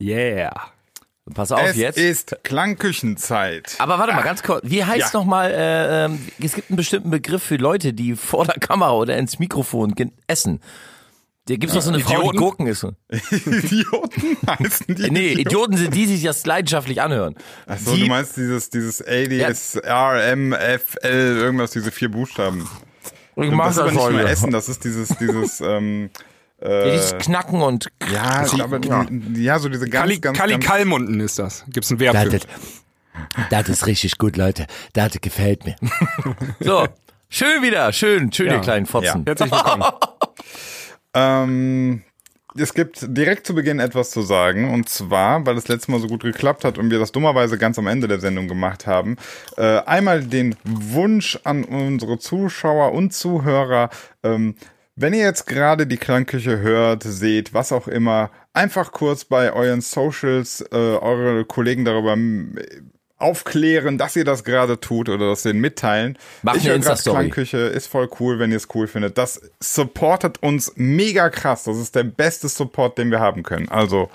Yeah. Pass auf es jetzt. ist Klangküchenzeit. Aber warte mal, ganz kurz. Wie heißt Ja. noch mal? Äh, ähm, es gibt einen bestimmten Begriff für Leute, die vor der Kamera oder ins Mikrofon essen. Da gibt's noch so eine Frau, die Idioten? Gurken isst. Idioten heißen die. Nee, Idioten sind die, die sich das leidenschaftlich anhören. Achso, du meinst dieses, dieses ADSRMFL, irgendwas, diese vier Buchstaben. ich mach das ist aber nicht mehr Essen, das ist dieses, dieses, ähm, Ja, dieses Knacken und ja, aber ja. ja, so diese ganz, Kali, ganz, Kali ganz, Kalmunden ist das. Gibt's ein Verb Das, für. das, das ist richtig gut, Leute. Das gefällt mir. so, schön wieder, schön, schön, ihr Ja. kleinen Fotzen. Herzlich willkommen. Ähm, es gibt direkt zu Beginn etwas zu sagen und zwar, weil das letzte Mal so gut geklappt hat und wir das dummerweise ganz am Ende der Sendung gemacht haben, äh, einmal den Wunsch an unsere Zuschauer und Zuhörer, ähm, wenn ihr jetzt gerade die Klangküche hört, seht, was auch immer, einfach kurz bei euren Socials äh, eure Kollegen darüber aufklären, dass ihr das gerade tut oder das denen mitteilen. Mach ich höre Insta-Story. Klangküche, ist voll cool, wenn ihr es cool findet. Das supportet uns mega krass. Das ist der beste Support, den wir haben können. Also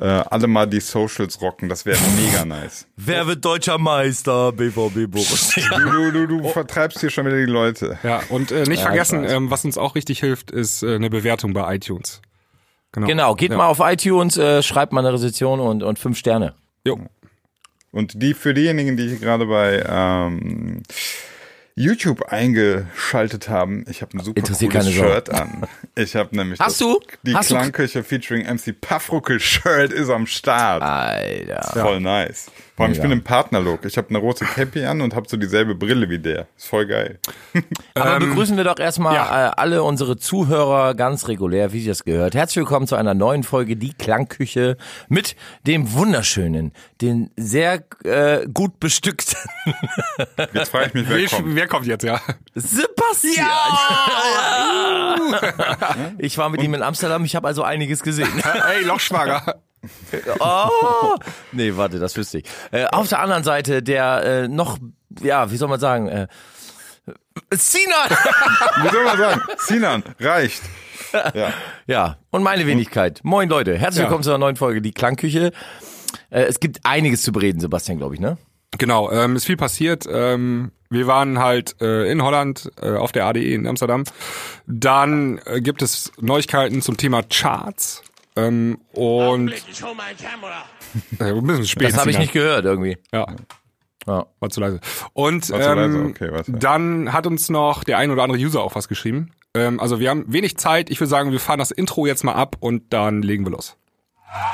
äh, alle mal die Socials rocken, das wäre mega nice. Wer wird deutscher Meister? BVB Borussia. Du, du, du, du vertreibst hier schon wieder die Leute. Ja, und äh, nicht Ja, vergessen, ähm, was uns auch richtig hilft, ist äh, eine Bewertung bei iTunes. Genau, geht Ja. mal auf iTunes, äh, schreibt mal eine Rezension und, und fünf Sterne. Jo. Und die für diejenigen, die hier gerade bei ähm, YouTube eingeschaltet haben, ich habe ein super Interessiert cooles. Shirt an. Ich habe nämlich Hast das, du? die Hast du- Klangküche featuring MC Puffruckel Shirt ist am Start. Alter. Voll nice. Vor allem, ich Mega. bin im Partnerlook. Ich habe eine rote Cappy an und habe so dieselbe Brille wie der. Ist voll geil. Aber Ähm, begrüßen wir doch erstmal ja. äh, alle unsere Zuhörer ganz regulär, wie sich das gehört. Herzlich willkommen zu einer neuen Folge Die Klangküche mit dem wunderschönen, den sehr äh, gut bestückten Jetzt frage ich mich, wer Wer, kommt. wer kommt jetzt, ja? Sebastian. ich war mit ihm in Amsterdam, ich habe also einiges gesehen. Ey, Lochschwager. Oh! Nee, warte, das wüsste ich. Äh, auf der anderen Seite der äh, noch, ja, wie soll man sagen, äh, Sinan! Wie soll man sagen? Sinan, reicht. Ja. ja, und meine Wenigkeit. Moin Leute, herzlich Ja. willkommen zu einer neuen Folge Die Klangküche. Äh, es gibt einiges zu bereden, Sebastian, glaube ich, ne? Genau, ähm, ist viel passiert. Ähm, wir waren halt äh, in Holland äh, auf der ADE in Amsterdam. Dann äh, gibt es Neuigkeiten zum Thema Charts. Ähm, und Ich hol meine Kamera. ein bisschen spät. Das habe ich nicht gehört irgendwie. Ja, Ja. war zu leise. Und War zu ähm, leise, okay, warte. dann hat uns noch der ein oder andere User auch was geschrieben. Ähm, also wir haben wenig Zeit. Ich würde sagen, wir fahren das Intro jetzt mal ab und dann legen wir los.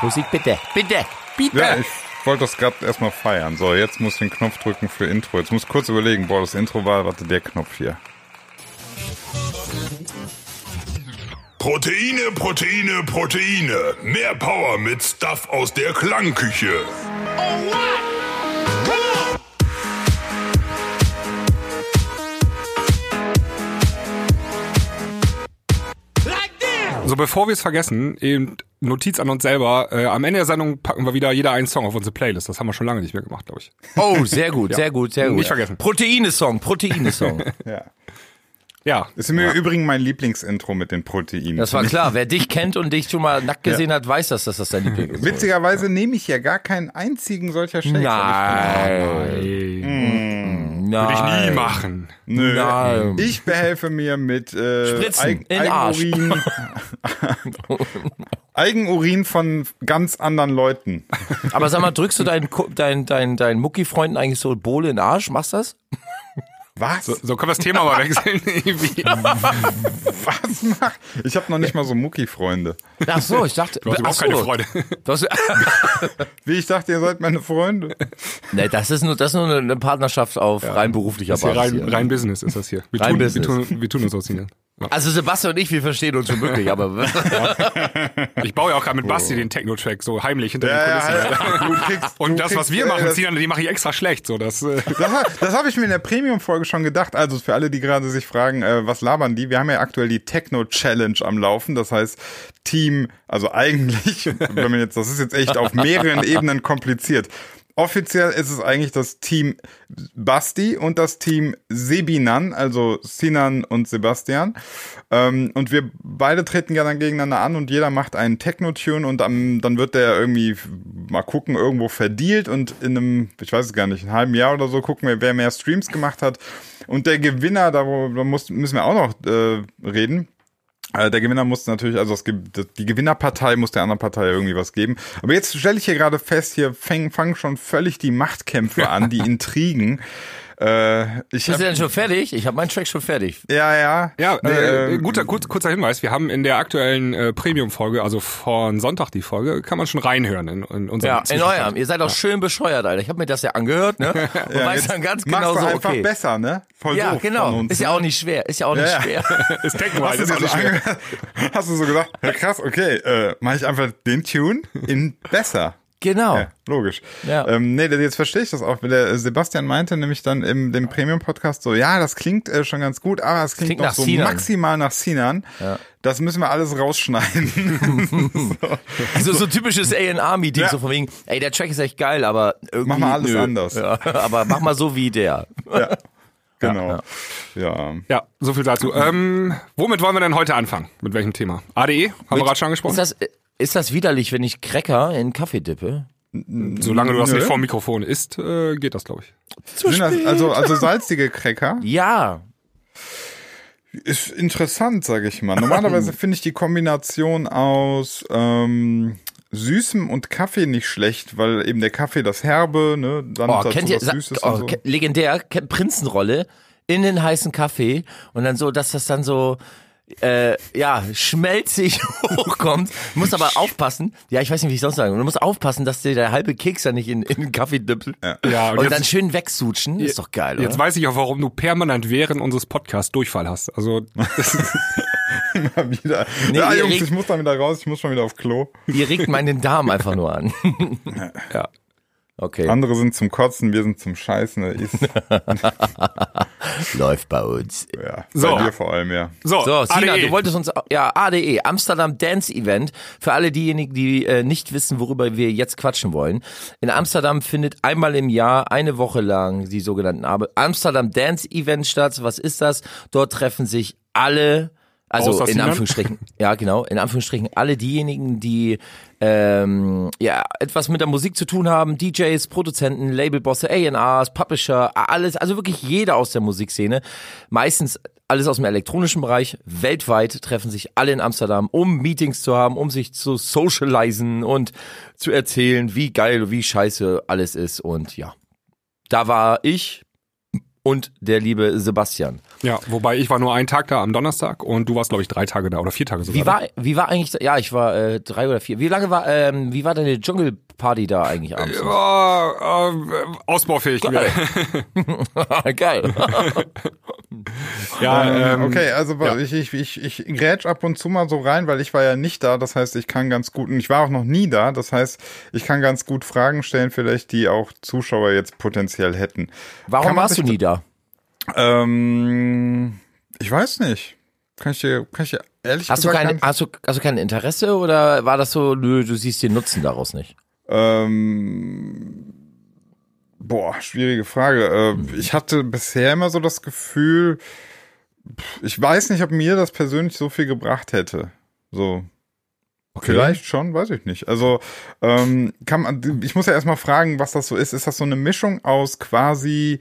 Musik bitte, bitte, bitte. Ja, ich wollte das gerade erstmal feiern. So, jetzt muss ich den Knopf drücken für Intro. Jetzt muss ich kurz überlegen, boah, das Intro war, warte, der Knopf hier. Proteine, Proteine, Proteine. Mehr Power mit Stuff aus der Klangküche. Oh, what? So, bevor wir es vergessen, eben Notiz an uns selber. Äh, am Ende der Sendung packen wir wieder jeder einen Song auf unsere Playlist. Das haben wir schon lange nicht mehr gemacht, glaube ich. Oh, sehr gut, sehr gut, sehr gut. Nicht vergessen. Proteine-Song, Proteine-Song. Ja. Ja. Ist im Übrigen mein Lieblingsintro mit den Proteinen. Das war klar. Wer dich kennt und dich schon mal nackt gesehen hat, weiß das, dass das dein Liebling ist. Witzigerweise nehme ich ja gar keinen einzigen solcher Shakes. Nein. Würde ich nie Nein. machen. Nö. Nein. Ich behelfe mir mit äh, Spritzen Eig in Arsch. Eigenurin. Eigenurin von ganz anderen Leuten. Aber sag mal, drückst du deinen dein, dein, dein Mucki-Freunden eigentlich so Bohle in den Arsch? Machst du das? Was? So, so können wir das Thema mal wechseln. Was macht? Ich habe noch nicht mal so Mucki-Freunde. Ach so, ich dachte. Du hast überhaupt keine Freude. Du hast, Wie ich dachte, ihr seid meine Freunde. nee, das ist nur, das ist nur eine, Partnerschaft auf rein beruflicher Das ist hier Basis. rein, rein Business ist das hier. Wir Rein tun, wir Business. tun, wir tun uns aus Ihnen. Also Sebastian und ich, wir verstehen uns schon wirklich, aber Ich baue ja auch gerade mit Basti den Techno-Track so heimlich hinter den Ja, Kulissen. ja, du kriegst, Und du das, was wir äh, machen, ziehen, die mache ich extra schlecht. So, das, äh, Das, das habe ich mir in der Premium-Folge schon gedacht. Also für alle, die gerade sich fragen, äh, was labern die? Wir haben ja aktuell die Techno-Challenge am Laufen. Das heißt, Team, also eigentlich, wenn man jetzt, das ist jetzt echt auf mehreren Ebenen kompliziert. Offiziell ist es eigentlich das Team Basti und das Team Sebinan, also Sinan und Sebastian. Ähm, und wir beide treten ja dann gegeneinander an und jeder macht einen Techno-Tune und am, dann wird der irgendwie mal gucken, irgendwo verdealt und in einem, ich weiß es gar nicht, einem halben Jahr oder so gucken wir, wer mehr Streams gemacht hat. Und der Gewinner, da, wo, da muss, müssen wir auch noch äh, reden. Äh, Der Gewinner muss natürlich, also das, die Gewinnerpartei muss der anderen Partei irgendwie was geben. Aber jetzt stelle ich hier gerade fest, hier fangen fangen schon völlig die Machtkämpfe an, die Intrigen. Äh, ich Bist du hab, denn schon fertig? Ich habe meinen Track schon fertig. ja, ja. Ja, Nee, äh, ähm, guter, kurz, kurzer Hinweis. Wir haben in der aktuellen äh, Premium-Folge, also von Sonntag die Folge, kann man schon reinhören in, in unserem Ja, in eurem. Ihr seid auch schön bescheuert, Alter. Ich habe mir das ja angehört, ne? Und Ja, weiß dann ganz genau du so, einfach okay. besser, ne? Voll Ja, genau. uns, Ist ja ne? auch nicht schwer. Ist ja auch nicht Ja, ja. schwer. Ist du, ist dir auch so nicht schwer. Hast du so gesagt, ja krass, okay, äh, mache ich einfach den Tune in besser. Genau. Ja, logisch. Ja. Ähm, nee, jetzt verstehe ich das auch. Der Sebastian meinte nämlich dann im dem Premium-Podcast so, ja, das klingt äh, schon ganz gut, aber es klingt, Klingt noch nach so Sinan. maximal nach Sinan. Das müssen wir alles rausschneiden. Also so typisches A&R-Meeting, Ja. so von wegen, ey, der Track ist echt geil, aber irgendwie Mach mal alles nö. anders. Ja, aber mach mal so wie der. ja, genau. Ja. Ja, so viel dazu. Ähm, womit wollen wir denn heute anfangen? Mit welchem Thema? ADE, haben wir gerade schon angesprochen. Ist das, ist das widerlich, wenn ich Cracker in Kaffee dippe? Solange du das nicht vor dem Mikrofon isst, äh, geht das, glaube ich. Sind das, also, also salzige Cracker Ja. ist interessant, sage ich mal. Normalerweise finde ich die Kombination aus ähm, Süßem und Kaffee nicht schlecht, weil eben der Kaffee das Herbe, ne, dann Oh, dazu kennt ihr, Süßes oh, und so. legendär, Prinzenrolle in den heißen Kaffee und dann so, dass das dann so, äh, ja, schmelzig hochkommt. Du musst aber aufpassen, ja, ich weiß nicht, wie ich sonst sagen, du musst aufpassen, dass dir der halbe Keks da nicht in, in den Kaffee dippelt. Ja, und und, jetzt- dann schön wegsutschen, ist doch geil, Jetzt oder? weiß ich auch, warum du permanent während unseres Podcasts Durchfall hast. Also, das ist, Mal wieder. Nee, ja, Jungs, regt- ich muss da wieder raus, ich muss schon wieder auf Klo. Ihr regt meinen Darm einfach nur an. ja. Okay, Andere sind zum Kotzen, wir sind zum Scheißen. Ist, läuft bei uns. ja, So. bei dir vor allem, ja. So, So, Sina, ADE. du wolltest uns, ja, ADE, Amsterdam Dance Event. Für alle diejenigen, die äh, nicht wissen, worüber wir jetzt quatschen wollen. In Amsterdam findet einmal im Jahr eine Woche lang die sogenannten Amsterdam Dance Event statt. Was ist das? Dort treffen sich alle, also in? Anführungsstrichen, ja genau, in Anführungsstrichen alle diejenigen, die ähm, ja etwas mit der Musik zu tun haben, DJs, Produzenten, Labelbosse, A&Rs, Publisher, alles, also wirklich jeder aus der Musikszene, meistens alles aus dem elektronischen Bereich, weltweit treffen sich alle in Amsterdam, um Meetings zu haben, um sich zu socialisen und zu erzählen, wie geil, wie scheiße alles ist und ja. Da war ich und der liebe Sebastian. Ja, wobei ich war nur einen Tag da am Donnerstag und du warst, glaube ich, drei Tage da oder vier Tage sogar. Wie war, wie war eigentlich, ja, ich war äh, drei oder vier. Wie lange war, ähm, wie war deine Dschungelparty da eigentlich abends? Ja, äh, ausbaufähig. Geil. Geil. Ja, ähm, okay, also ich, ich, ich, ich grätsch ab und zu mal so rein, weil ich war ja nicht da. Das heißt, ich kann ganz gut, und ich war auch noch nie da. Das heißt, ich kann ganz gut Fragen stellen, vielleicht die auch Zuschauer jetzt potenziell hätten. Warum warst du nie da? Ähm, ich weiß nicht. Kann ich dir, kann ich dir ehrlich Hast du, gesagt kein, gar hast, du, hast du kein Interesse oder war das so, nö, du siehst den Nutzen daraus nicht? Ähm, boah, schwierige Frage. Äh, ich hatte bisher immer so das Gefühl, ich weiß nicht, ob mir das persönlich so viel gebracht hätte. So. Vielleicht schon, weiß ich nicht. Also, ähm, kann man, ich muss ja erstmal fragen, was das so ist. Ist das so eine Mischung aus quasi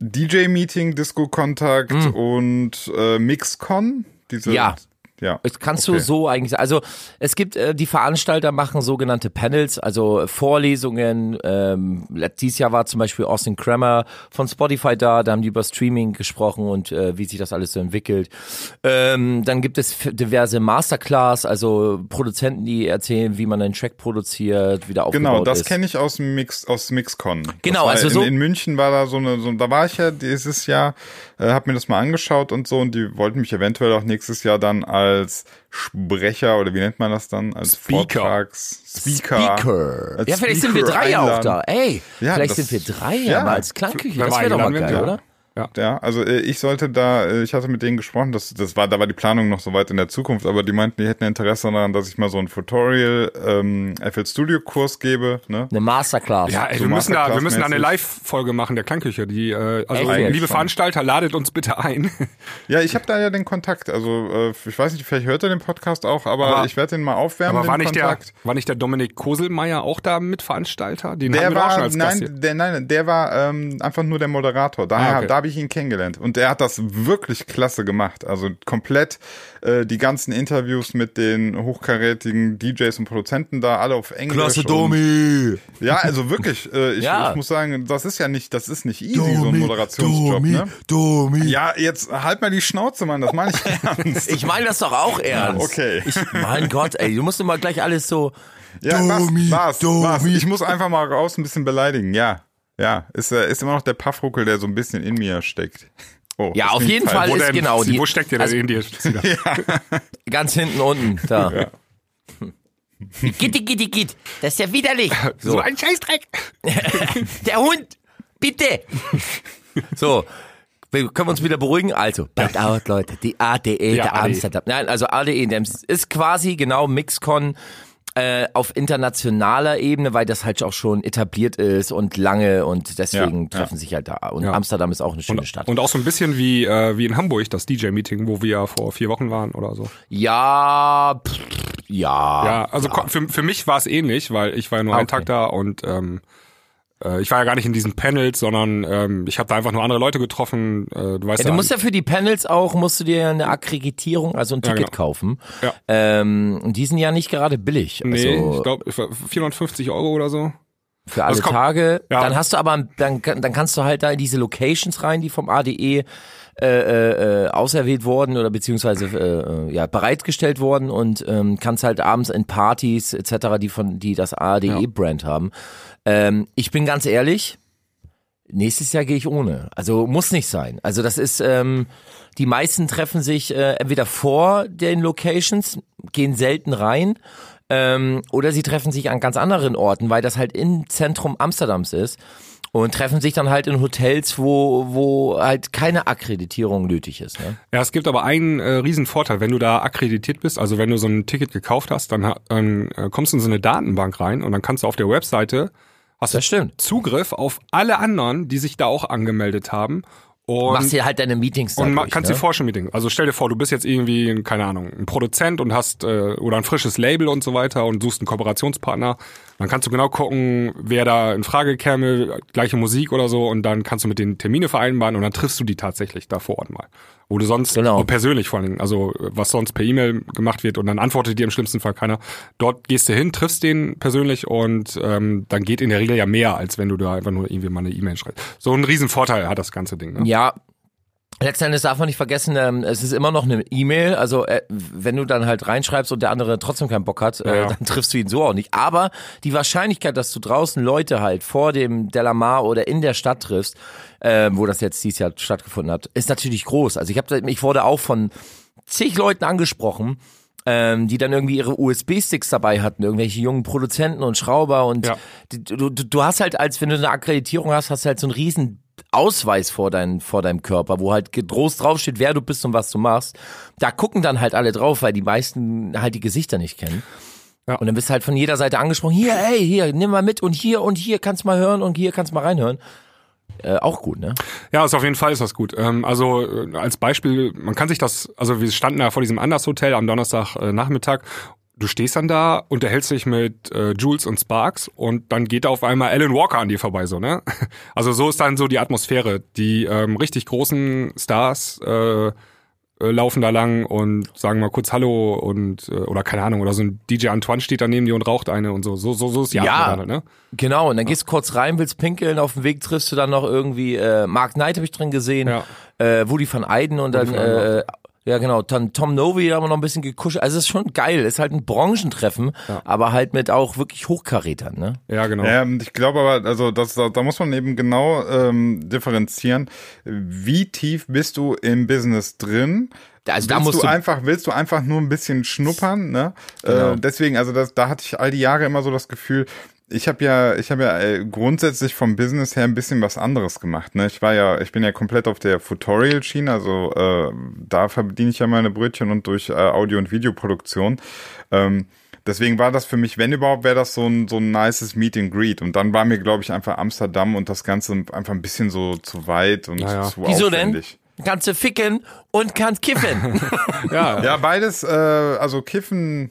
DJ-Meeting, Disco-Kontakt und äh, Mixcon? Diese, Ja. Ja. Das kannst Okay. du so eigentlich sagen. Also es gibt, äh, die Veranstalter machen sogenannte Panels, also Vorlesungen. Ähm, dieses Jahr war zum Beispiel Austin Kramer von Spotify da, da haben die über Streaming gesprochen und äh, wie sich das alles so entwickelt. Ähm, dann gibt es diverse Masterclass, also Produzenten, die erzählen, wie man einen Track produziert, wie der aufgebaut Genau, das kenne ich aus Mix, aus Mixcon. Genau, also in, so- in München war da so eine, so, da war ich ja dieses Jahr, äh, habe mir das mal angeschaut und so und die wollten mich eventuell auch nächstes Jahr dann als Sprecher oder wie nennt man das dann? Als Speaker. Vortrags Speaker. Speaker. Als Ja, vielleicht sind wir Speaker drei ja auch da. Ey, Ja, vielleicht das- sind wir drei ja. ja mal als Klangküche. Das wäre doch mal geil, oder? Ja. Ja, also äh, ich sollte da, äh, ich hatte mit denen gesprochen, das, das war, da war die Planung noch so weit in der Zukunft, aber die meinten, die hätten Interesse daran, dass ich mal so ein Tutorial ähm, FL Studio Kurs gebe, ne? Eine Masterclass. Ja, ey, So wir müssen da, wir müssen da eine. Live-Folge machen der Klangküche. Die, äh, also Echt? liebe. Veranstalter, ladet uns bitte ein. Ja, ich habe da ja den Kontakt, also äh, ich weiß nicht, vielleicht hört er den Podcast auch, aber, Aber- ich werde den mal aufwärmen, Aber war den nicht, der, Kontakt. war nicht der Dominik Koselmeier auch da Mitveranstalter? Den Der haben wir doch auch schon war, nein, der, nein, der war ähm, einfach nur der Moderator. Daher, Ah, okay. da habe ich ihn kennengelernt. Und der hat das wirklich klasse gemacht. Also komplett äh, die ganzen Interviews mit den hochkarätigen DJs und Produzenten da, alle auf Englisch. Klasse und- Domi. Ja, also wirklich, äh, ich, Ja. ich muss sagen, das ist ja nicht, das ist nicht easy, so ein Moderationsjob, ne? Domi. Ja, jetzt halt mal die Schnauze, Mann, das meine ich ernst. Ich meine das doch auch ernst. Okay. Ich, mein Gott, ey, du musst immer gleich alles so. Ja, Domi, was, was, Domi. was? Ich muss einfach mal raus ein bisschen beleidigen, ja. Ja, ist, äh, ist immer noch der Paffruckel, der so ein bisschen in mir steckt. Oh, Ja, auf jeden. Fall Wo, ist denn, genau die. wo steckt denn also, in dir? Ganz hinten unten, da. Gitti, gitti, gitt. Das ist ja widerlich. So ein Scheißdreck. Der Hund, bitte. So, wir können wir uns wieder beruhigen. Also, bald out, Leute. Die ADE Ja, der ADE. Amsterdam. Nein, also ADE Dems ist quasi genau Mixcon äh, auf internationaler Ebene, weil das halt auch schon etabliert ist und lange und deswegen Ja, treffen sich halt da. Und Ja. Amsterdam ist auch eine schöne Stadt. Und auch so ein bisschen wie, äh, wie in Hamburg, das DJ-Meeting, wo wir vor vier Wochen waren oder so. ja, pff, ja. Ja, also Für, für mich war es ähnlich, weil ich war ja nur einen Okay. Tag da und ähm, äh, ich war ja gar nicht in diesen Panels, sondern ähm, ich habe da einfach nur andere Leute getroffen. Äh, du weißt Ja, du musst ja für die Panels auch, musst du dir eine Akkreditierung, also ein Ja, Ticket genau. kaufen. Ja. Ähm, die sind ja nicht gerade billig. Nee, also ich glaube 450 Euro oder so. für alle also komm, Tage. ja. Dann hast du aber, dann, dann kannst du halt da in diese Locations rein, die vom ADE äh, äh, auserwählt worden oder beziehungsweise äh, ja bereitgestellt worden und ähm, kannst halt abends in Partys etc., die von die das ADE-Brand haben. Ähm, ich bin ganz ehrlich, nächstes Jahr gehe ich ohne. Also muss nicht sein. Also das ist, ähm, die meisten treffen sich äh, entweder vor den Locations, gehen selten rein, ähm, oder sie treffen sich an ganz anderen Orten, weil das halt im Zentrum Amsterdams ist und treffen sich dann halt in Hotels, wo, wo halt keine Akkreditierung nötig ist. Ne? Ja, es gibt aber einen äh, riesen Vorteil, wenn du da akkreditiert bist, also wenn du so ein Ticket gekauft hast, dann, dann äh, kommst du in so eine Datenbank rein und dann kannst du auf der Webseite hast Das du stimmt. Zugriff auf alle anderen, die sich da auch angemeldet haben. Und Machst dir halt deine Meetings Und dadurch, kannst ne? dir vorstellen Meeting. Also stell dir vor, du bist jetzt irgendwie, keine Ahnung, ein Produzent und hast äh, oder ein frisches Label und so weiter und suchst einen Kooperationspartner. Dann kannst du genau gucken, wer da in Frage käme, gleiche Musik oder so, und dann kannst du mit den Termine vereinbaren und dann triffst du die tatsächlich da vor Ort mal. Wo du sonst, Genau. persönlich vor allen Dingen, also was sonst per E-Mail gemacht wird und dann antwortet dir im schlimmsten Fall keiner. Dort gehst du hin, triffst den persönlich und ähm, dann geht in der Regel ja mehr, als wenn du da einfach nur irgendwie mal eine E-Mail schreibst. So einen riesen Vorteil hat das ganze Ding. Ne? Ja. Letzten Endes darf man nicht vergessen, ähm, es ist immer noch eine E-Mail. Also äh, wenn du dann halt reinschreibst und der andere trotzdem keinen Bock hat, äh, Ja. dann triffst du ihn so auch nicht. Aber die Wahrscheinlichkeit, dass du draußen Leute halt vor dem Delamar oder in der Stadt triffst, äh, wo das jetzt dieses Jahr stattgefunden hat, ist natürlich groß. Also ich habe, ich wurde auch von zig Leuten angesprochen, ähm, die dann irgendwie ihre USB-Sticks dabei hatten, irgendwelche jungen Produzenten und Schrauber und Ja. du, du, du hast halt, als wenn du eine Akkreditierung hast, hast du halt so einen riesen Ausweis vor, dein, vor deinem Körper, wo halt groß draufsteht, wer du bist und was du machst. Da gucken dann halt alle drauf, weil die meisten halt die Gesichter nicht kennen. Ja. Und dann bist du halt von jeder Seite angesprochen, hier, ey, hier, nimm mal mit und hier und hier kannst mal hören und hier kannst mal reinhören. Äh, auch gut, ne? Ja, ist auf jeden Fall ist das gut. Ähm, also äh, als Beispiel, man kann sich das, also wir standen da vor diesem Anders Hotel am Donnerstag äh, Nachmittag. Du stehst dann da, unterhältst dich mit äh, Jules und Sparks und dann geht da auf einmal Alan Walker an dir vorbei, so, ne? Also so ist dann so die Atmosphäre. Die ähm, richtig großen Stars äh, äh, laufen da lang und sagen mal kurz Hallo und äh, oder keine Ahnung, oder so ein DJ Antoine steht da neben dir und raucht eine und so. So, so, so ist die Ja. Atmosphäre, halt, ne? Genau, und dann gehst du kurz rein, willst pinkeln, auf dem Weg triffst du dann noch irgendwie, äh, Mark Knight habe ich drin gesehen, Ja. äh, Woody van Eyden und dann, van Eyden äh, ja genau, dann Tom Novi haben wir noch ein bisschen gekuschelt. Also es ist schon geil, ist halt ein Branchentreffen, aber halt mit auch wirklich Hochkarätern, ne? Ja, genau. Ja, und ich glaube aber, also das, da, da muss man eben genau ähm, differenzieren, wie tief bist du im Business drin Also da willst musst du du, einfach, willst du einfach nur ein bisschen schnuppern, ne? Genau. Äh, deswegen, also das, da hatte ich all die Jahre immer so das Gefühl, ich habe ja, ich habe ja äh, grundsätzlich vom Business her ein bisschen was anderes gemacht. Ne? Ich war ja, ich bin ja komplett auf der Futorial-Schiene, also äh, da verdiene ich ja meine Brötchen und durch äh, Audio- und Videoproduktion. Ähm, deswegen war das für mich, wenn überhaupt, wäre das so ein, so ein nices Meet and Greet. Und dann war mir, glaube ich, einfach Amsterdam und das Ganze einfach ein bisschen so zu weit und Naja. zu wieso denn? aufwendig. Kannst du ficken und kannst kiffen. Ja, Ja, beides, äh, also Kiffen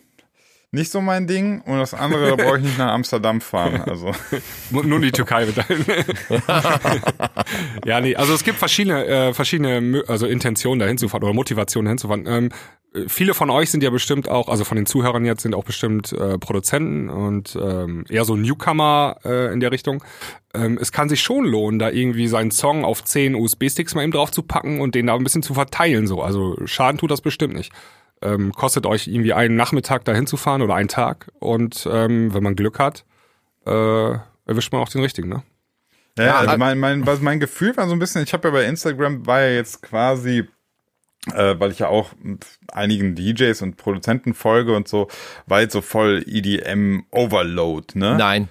nicht so mein Ding und das andere, da brauche ich nicht nach Amsterdam fahren. Also Nur die Türkei mit Ja, nee, also es gibt verschiedene, äh, verschiedene also Intentionen dahin zu fahren oder Motivationen dahin zu fahren. Ähm, äh, viele von euch sind ja bestimmt auch, also von den Zuhörern jetzt sind auch bestimmt äh, Produzenten und ähm, eher so Newcomer äh, in der Richtung. Ähm, es kann sich schon lohnen, da irgendwie seinen Song auf 10 USB-Sticks mal eben drauf zu packen und den da ein bisschen zu verteilen. So, also Schaden tut das bestimmt nicht. Ähm, kostet euch irgendwie einen Nachmittag dahin zu fahren oder einen Tag und ähm, wenn man Glück hat, äh, erwischt man auch den richtigen, ne? Ja, also halt- mein, mein, was mein Gefühl war so ein bisschen, ich habe ja bei Instagram, war ja jetzt quasi, äh, weil ich ja auch mit einigen DJs und Produzenten folge und so, war jetzt so voll EDM Overload, ne? Nein.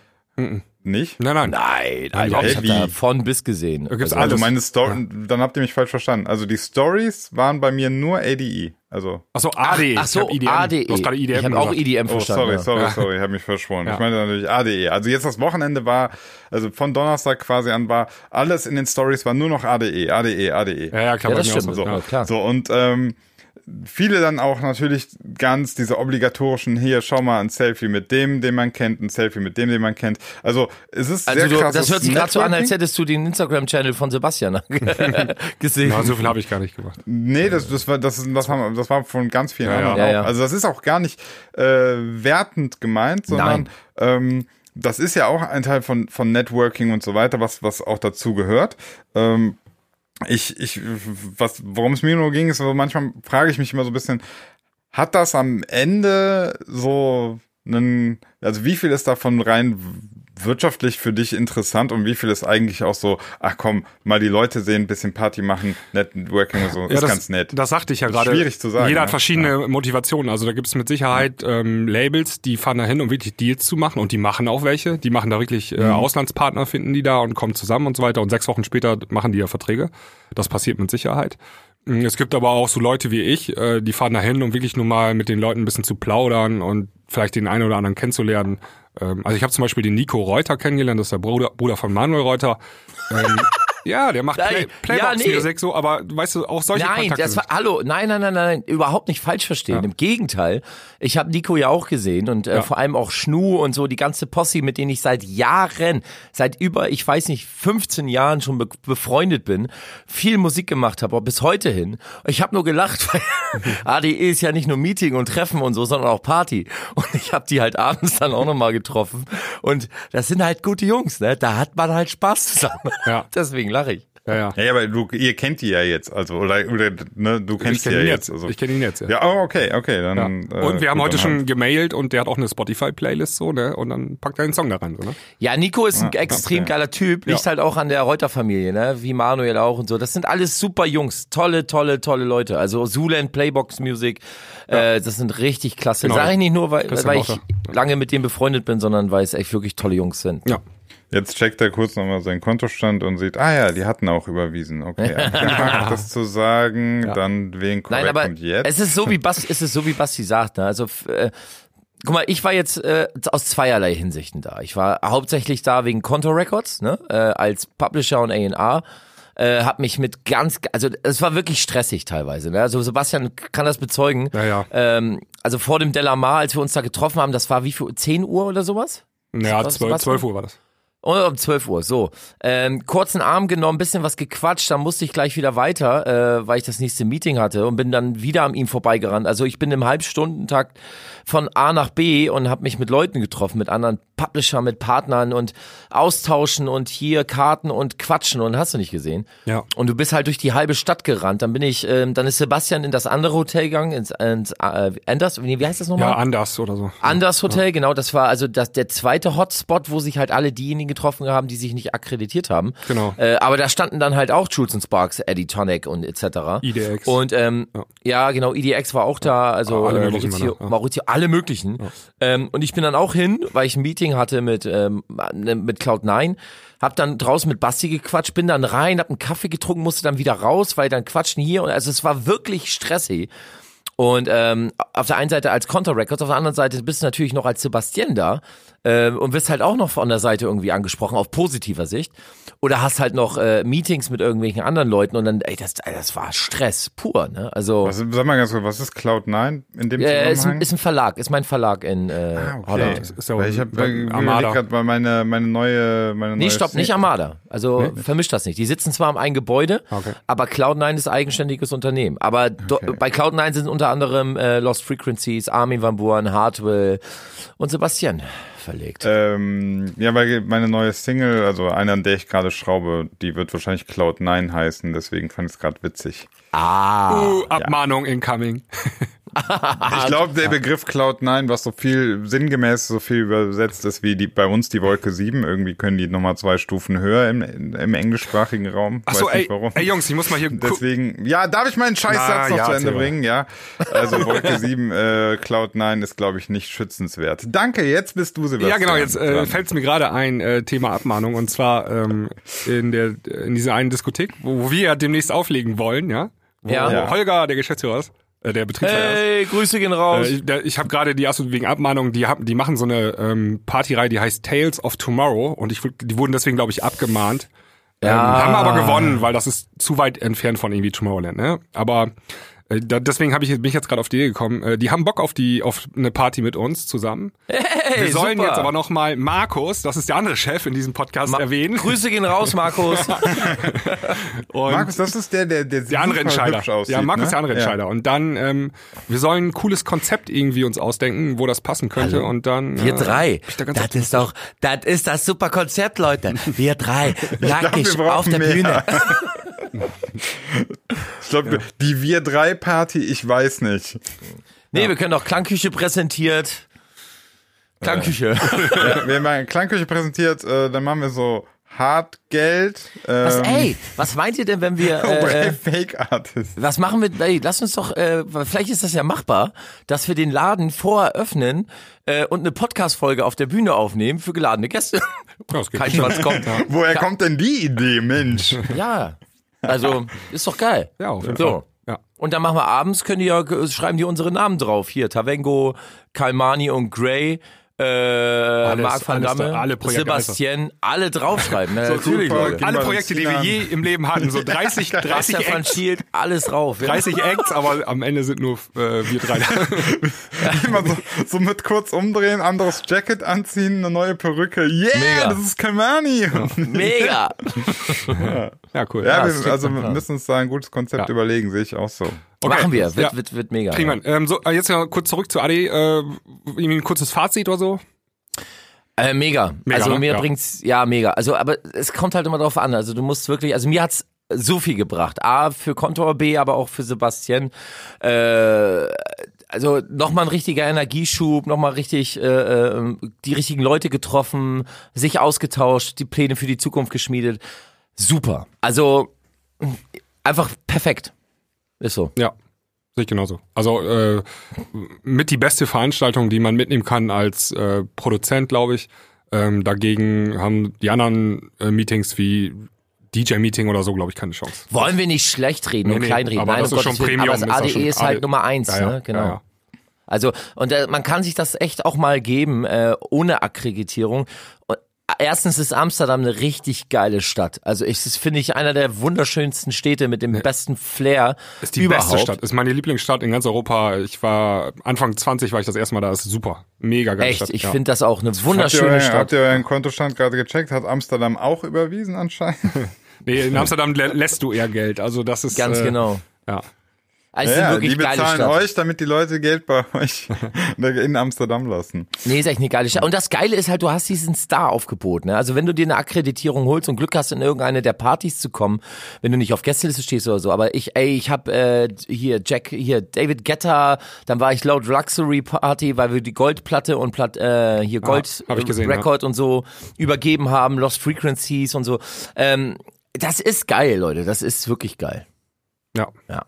Nicht? Nein, nein. Nein, Alter, ich hab Heavy. da von bis gesehen. Da gibt's Also alles. meine Story, dann habt ihr mich falsch verstanden. Also die Stories waren bei mir nur ADE. Also, Achso, ADE. Ach so, ich ADE. Du hast gerade IDM ich habe auch gesagt. EDM oh, verstanden. sorry, ja. sorry, sorry, ich habe mich verschworen. Ja. Ich meine natürlich ADE. Also jetzt das Wochenende war, also von Donnerstag quasi an war, alles in den Stories war nur noch ADE, ADE, ADE. Ja, ja, klar. Ja, das stimmt. so. So, Ja. klar. so und ähm, viele dann auch natürlich ganz diese obligatorischen, hier, schau mal, ein Selfie mit dem, den man kennt, ein Selfie mit dem, den man kennt. Also es ist Also sehr du, krass. das hört sich gerade so an, als hättest du den Instagram-Channel von Sebastian gesehen. Ja, so viel habe ich gar nicht gemacht. Nee, das, das war, das, das, haben, das war von ganz vielen Ja, ja. anderen Ja, auch. ja. Also das ist auch gar nicht äh, wertend gemeint, sondern ähm, das ist ja auch ein Teil von, von Networking und so weiter, was, was auch dazu gehört. Ähm, ich, ich, was, worum es mir nur ging, ist, also manchmal frage ich mich immer so ein bisschen, hat das am Ende so einen, also wie viel ist davon rein wirtschaftlich für dich interessant und wie viel ist eigentlich auch so, ach komm, mal die Leute sehen, ein bisschen Party machen, Networking und so, ist das, ganz nett. Das sagte ich ja gerade. schwierig zu sagen, Jeder ne? hat verschiedene Motivationen. Also da gibt es mit Sicherheit ähm, Labels, die fahren da hin, um wirklich Deals zu machen. Und die machen auch welche. Die machen da wirklich Mhm. äh, Auslandspartner, finden die da und kommen zusammen und so weiter. Und sechs Wochen später machen die ja Verträge. Das passiert mit Sicherheit. Mm, Es gibt aber auch so Leute wie ich, äh, die fahren da hin, um wirklich nur mal mit den Leuten ein bisschen zu plaudern und vielleicht den einen oder anderen kennenzulernen. Ähm, also ich habe zum Beispiel den Nico Reuter kennengelernt, das ist der Bruder, Bruder von Manuel Reuter. Ähm, ja, der macht Play, ja, nee. Playbox-Musik so, aber weißt du, auch solche Nein, Kontakte das war, hallo, nein, nein, nein, nein, überhaupt nicht falsch verstehen. Ja. Im Gegenteil. Ich habe Nico ja auch gesehen und äh, Ja. vor allem auch Schnu und so, die ganze Posse, mit denen ich seit Jahren, seit über, ich weiß nicht, 15 Jahren schon be befreundet bin, viel Musik gemacht habe, bis heute hin. Ich habe nur gelacht, weil ADE ist ja nicht nur Meeting und Treffen und so, sondern auch Party. Und ich habe die halt abends dann auch nochmal getroffen. Und das sind halt gute Jungs, ne? Da hat man halt Spaß zusammen. Ja. Deswegen lache ich. Ja, ja. Ja, ja, aber du, ihr kennt die ja jetzt, also, oder, oder ne, du kennst Ich die ja ihn jetzt. jetzt. Also. Ich kenne ihn jetzt, ja. Ja, oh, okay, okay, dann. Ja. Äh, und wir haben gut, heute schon halt. gemailt und der hat auch eine Spotify-Playlist so, ne? Und dann packt er den Song da rein, so, ne? Ja, Nico ist ein Ja, extrem okay. geiler Typ, liegt halt auch an der Reuter-Familie, ne? Wie Manuel auch und so. Das sind alles super Jungs, tolle, tolle, tolle Leute. Also Zuland, Playbox Music, äh, das sind richtig klasse. Genau. Sag ich nicht nur, weil, weil ich lange mit dem befreundet bin, sondern weil es echt wirklich tolle Jungs sind. Ja. Jetzt checkt er kurz nochmal seinen Kontostand und sieht, ah ja, die hatten auch überwiesen. Okay, das zu sagen, dann wen korrekt Nein, aber und jetzt. es ist so wie Basti, es ist so wie Basti sagt, ne? Also äh, Guck mal, ich war jetzt äh, aus zweierlei Hinsichten da. Ich war hauptsächlich da wegen Conto Records, ne, äh, als Publisher und A&R. Äh, hab mich mit ganz, also es war wirklich stressig teilweise. Ne? Also Sebastian kann das bezeugen. Ja, ja. Ähm, also vor dem Delamar, als wir uns da getroffen haben, das war wie viel, 10 Uhr oder sowas? Ja, Was- 12, was- 12 Uhr war das. Oder um 12 Uhr, so. Ähm, kurzen Arm genommen, bisschen was gequatscht, dann musste ich gleich wieder weiter, äh, weil ich das nächste Meeting hatte und bin dann wieder an ihm vorbeigerannt. Also ich bin im Halbstundentakt von A nach B und habe mich mit Leuten getroffen, mit anderen Publisher, mit Partnern und austauschen und hier Karten und quatschen und hast du nicht gesehen. Ja. Und du bist halt durch die halbe Stadt gerannt. Dann bin ich, ähm, dann ist Sebastian in das andere Hotel gegangen, ins, ins äh, Anders, wie heißt das nochmal? Ja, anders oder so. Anders Hotel, genau, das war also das, der zweite Hotspot, wo sich halt alle diejenigen Meeting getroffen haben, die sich nicht akkreditiert haben. Genau. Äh, aber da standen dann halt auch Jules and Sparks, Eddie Tonic und etc. IDX. Und ähm, ja. genau, EDX war auch da, also alle äh, Maurizio, ja. Maurizio, alle möglichen. Ähm, und ich bin dann auch hin, weil ich ein Meeting hatte mit ähm, ne- mit Cloud9, hab dann draußen mit Basti gequatscht, bin dann rein, hab einen Kaffee getrunken, musste dann wieder raus, weil dann quatschen hier und also es war wirklich stressig. Und ähm, auf der einen Seite als Contra Records, auf der anderen Seite bist du natürlich noch als Sebastian da ähm, und wirst halt auch noch von der Seite irgendwie angesprochen, auf positiver Sicht. Oder hast halt noch äh, Meetings mit irgendwelchen anderen Leuten und dann, ey, das, das war Stress pur, ne? Also Was, sag mal ganz kurz, was ist Cloud9 in dem äh, ist, ist ein Verlag, ist mein Verlag in äh, Ah, okay. Weil ich habe gerade mal meine meine neue meine Nee, neue stopp, nicht Armada. Also vermischt das nicht. Die sitzen zwar im einen Gebäude, Okay. aber Cloud9 ist eigenständiges Unternehmen. Aber do, bei Cloud9 sind unter anderem äh, Lost Frequencies, Armin van Buuren, Hartwell und Sebastian verlegt. Ähm, ja, weil meine neue Single, also eine, an der ich gerade schraube, die wird wahrscheinlich Cloud9 heißen, deswegen fand ich es gerade witzig. ah. Uh, Abmahnung incoming. Ich glaube, der Begriff Cloud9, was so viel sinngemäß so viel übersetzt ist wie die bei uns die Wolke 7, irgendwie können die nochmal zwei Stufen höher im, im englischsprachigen Raum. Achso, Weiß ey, nicht warum. ey Jungs, ich muss mal hier Deswegen, ja, darf ich meinen Scheißsatz Na, noch ja, zu Ende bringen? Ja. Also Wolke 7, äh, Cloud9 ist, glaube ich, nicht schützenswert. Danke, jetzt bist du, Sebastian. Ja, genau, jetzt äh, fällt es mir gerade ein, äh, Thema Abmahnung, und zwar ähm, in der in dieser einen Diskothek, wo, wo wir ja demnächst auflegen wollen, ja? Wo, Ja. wo Ja. Holger, der Geschäftsführer ist, äh, der Betriebsleiter ist. Hey, Grüße gehen raus. Äh, ich der- ich habe gerade die Asso wegen Abmahnung, die haben, die machen so eine ähm, Partyreihe, die heißt Tales of Tomorrow und ich, die wurden deswegen glaube ich abgemahnt. Ähm, haben aber gewonnen, weil das ist zu weit entfernt von irgendwie Tomorrowland, ne? Aber da, deswegen hab ich, bin ich jetzt gerade auf die Idee gekommen. Äh, die haben Bock auf die auf eine Party mit uns zusammen. hey, Wir sollen super. jetzt aber noch mal Markus, das ist der andere Chef in diesem Podcast, Ma- erwähnen. Grüße gehen raus, Markus. Und Markus, das ist der, der, der, der andere Entscheider. aussieht, ja, Markus ne? der andere Ja. Entscheider. Und dann, ähm, wir sollen ein cooles Konzept irgendwie uns ausdenken, wo das passen könnte. Und dann. Wir äh, drei. da ganz Das ist doch, das ist das super Konzept, Leute. Wir drei. Nackig auf der mehr. Bühne. Ich glaube, die Wir drei Party, ich weiß nicht. Nee, wir können auch Klangküche präsentiert. Klangküche. Ja, wir eine Klangküche präsentiert, äh, dann machen wir so Hartgeld. Ähm, Was, ey, was meint ihr denn, wenn wir, äh, Fake Artist. was machen wir, ey, lass uns doch, äh, vielleicht ist das ja machbar, dass wir den Laden vorher öffnen äh, und eine Podcast-Folge auf der Bühne aufnehmen für geladene Gäste. das geht Kein. Schwanz kommt. Woher kommt denn die Idee, Mensch? Ja, also, ist doch geil. Ja, auf jeden So. Fall. Ja. Und dann machen wir abends, können die ja, schreiben die unsere Namen drauf. Hier, Tavengo, Kalmani und Gray, äh, Marc van Damme, da- alle Projekte, Sebastian, alle draufschreiben. Na, So natürlich, super. Leute. Alle Projekte, die wir je im Leben hatten, so 30, 30 Raster van Acts, Shield, alles drauf. Ja. 30 Acts, aber am Ende sind nur äh, wir drei. Immer so, so mit kurz umdrehen, anderes Jacket anziehen, eine neue Perücke. Yeah, Mega. das ist Kamani. Mega. ja, cool. Ja, wir, also wir müssen uns da ein gutes Konzept Ja. überlegen, sehe ich auch so. Okay. Machen wir, wird, Ja. wird, wird mega. Kriegen wir. Ähm, so, äh, jetzt ja kurz zurück zu Adi. Äh, ein kurzes Fazit oder so. Äh, mega. Mega, Also ne? mir Ja. bringt's, ja, mega. Also, aber es kommt halt immer drauf an. Also du musst wirklich, also mir hat's so viel gebracht. A, für Kontor, B, aber auch für Sebastian. Äh, also nochmal ein richtiger Energieschub, nochmal richtig äh, äh, die richtigen Leute getroffen, sich ausgetauscht, die Pläne für die Zukunft geschmiedet. Super. Also einfach perfekt. Ist so. Ja, sehe ich genauso. Also äh, mit die beste Veranstaltung, die man mitnehmen kann als äh, Produzent, glaube ich. Ähm, dagegen haben die anderen äh, Meetings wie DJ-Meeting oder so, glaube ich, keine Chance. Wollen wir nicht schlecht reden und nee, klein reden. aber Nein, das um ist schon Gottes Willen. Premium, Aber das ADE schon ist halt AD Nummer eins, Ja, ja, ne? Genau. ja. Also, und äh, man kann sich das echt auch mal geben, äh, ohne Akkreditierung. Erstens ist Amsterdam eine richtig geile Stadt. Also ich, das finde ich einer der wunderschönsten Städte mit dem besten Flair Ist die überhaupt. beste Stadt. Ist meine Lieblingsstadt in ganz Europa. Ich war Anfang 20 war ich das erste Mal da. Ist super. Mega geile Echt, Stadt. ich ja. finde das auch eine Habt ihr, wunderschöne Stadt. habt ihr euren Kontostand gerade gecheckt? Hat Amsterdam auch überwiesen anscheinend? Nee, in Amsterdam lä lässt du eher Geld. Also das ist Ganz äh, genau. Ja. Also Ja, wirklich die geile bezahlen Stadt. euch, damit die Leute Geld bei euch in Amsterdam lassen. Nee, ist echt eine geile Stadt. Und das Geile ist halt, du hast diesen Star-Aufgebot. Ne? Also wenn du dir eine Akkreditierung holst und Glück hast, in irgendeine der Partys zu kommen, wenn du nicht auf Gästeliste stehst oder so. Aber ich, ey, ich hab äh, hier Jack, hier David Guetta, dann war ich laut Luxury Party, weil wir die Goldplatte und Platt, äh, hier Gold hab ich gesehen, Record und so übergeben haben, Lost Frequencies und so. Ähm, das ist geil, Leute. Das ist wirklich geil. Ja. Ja.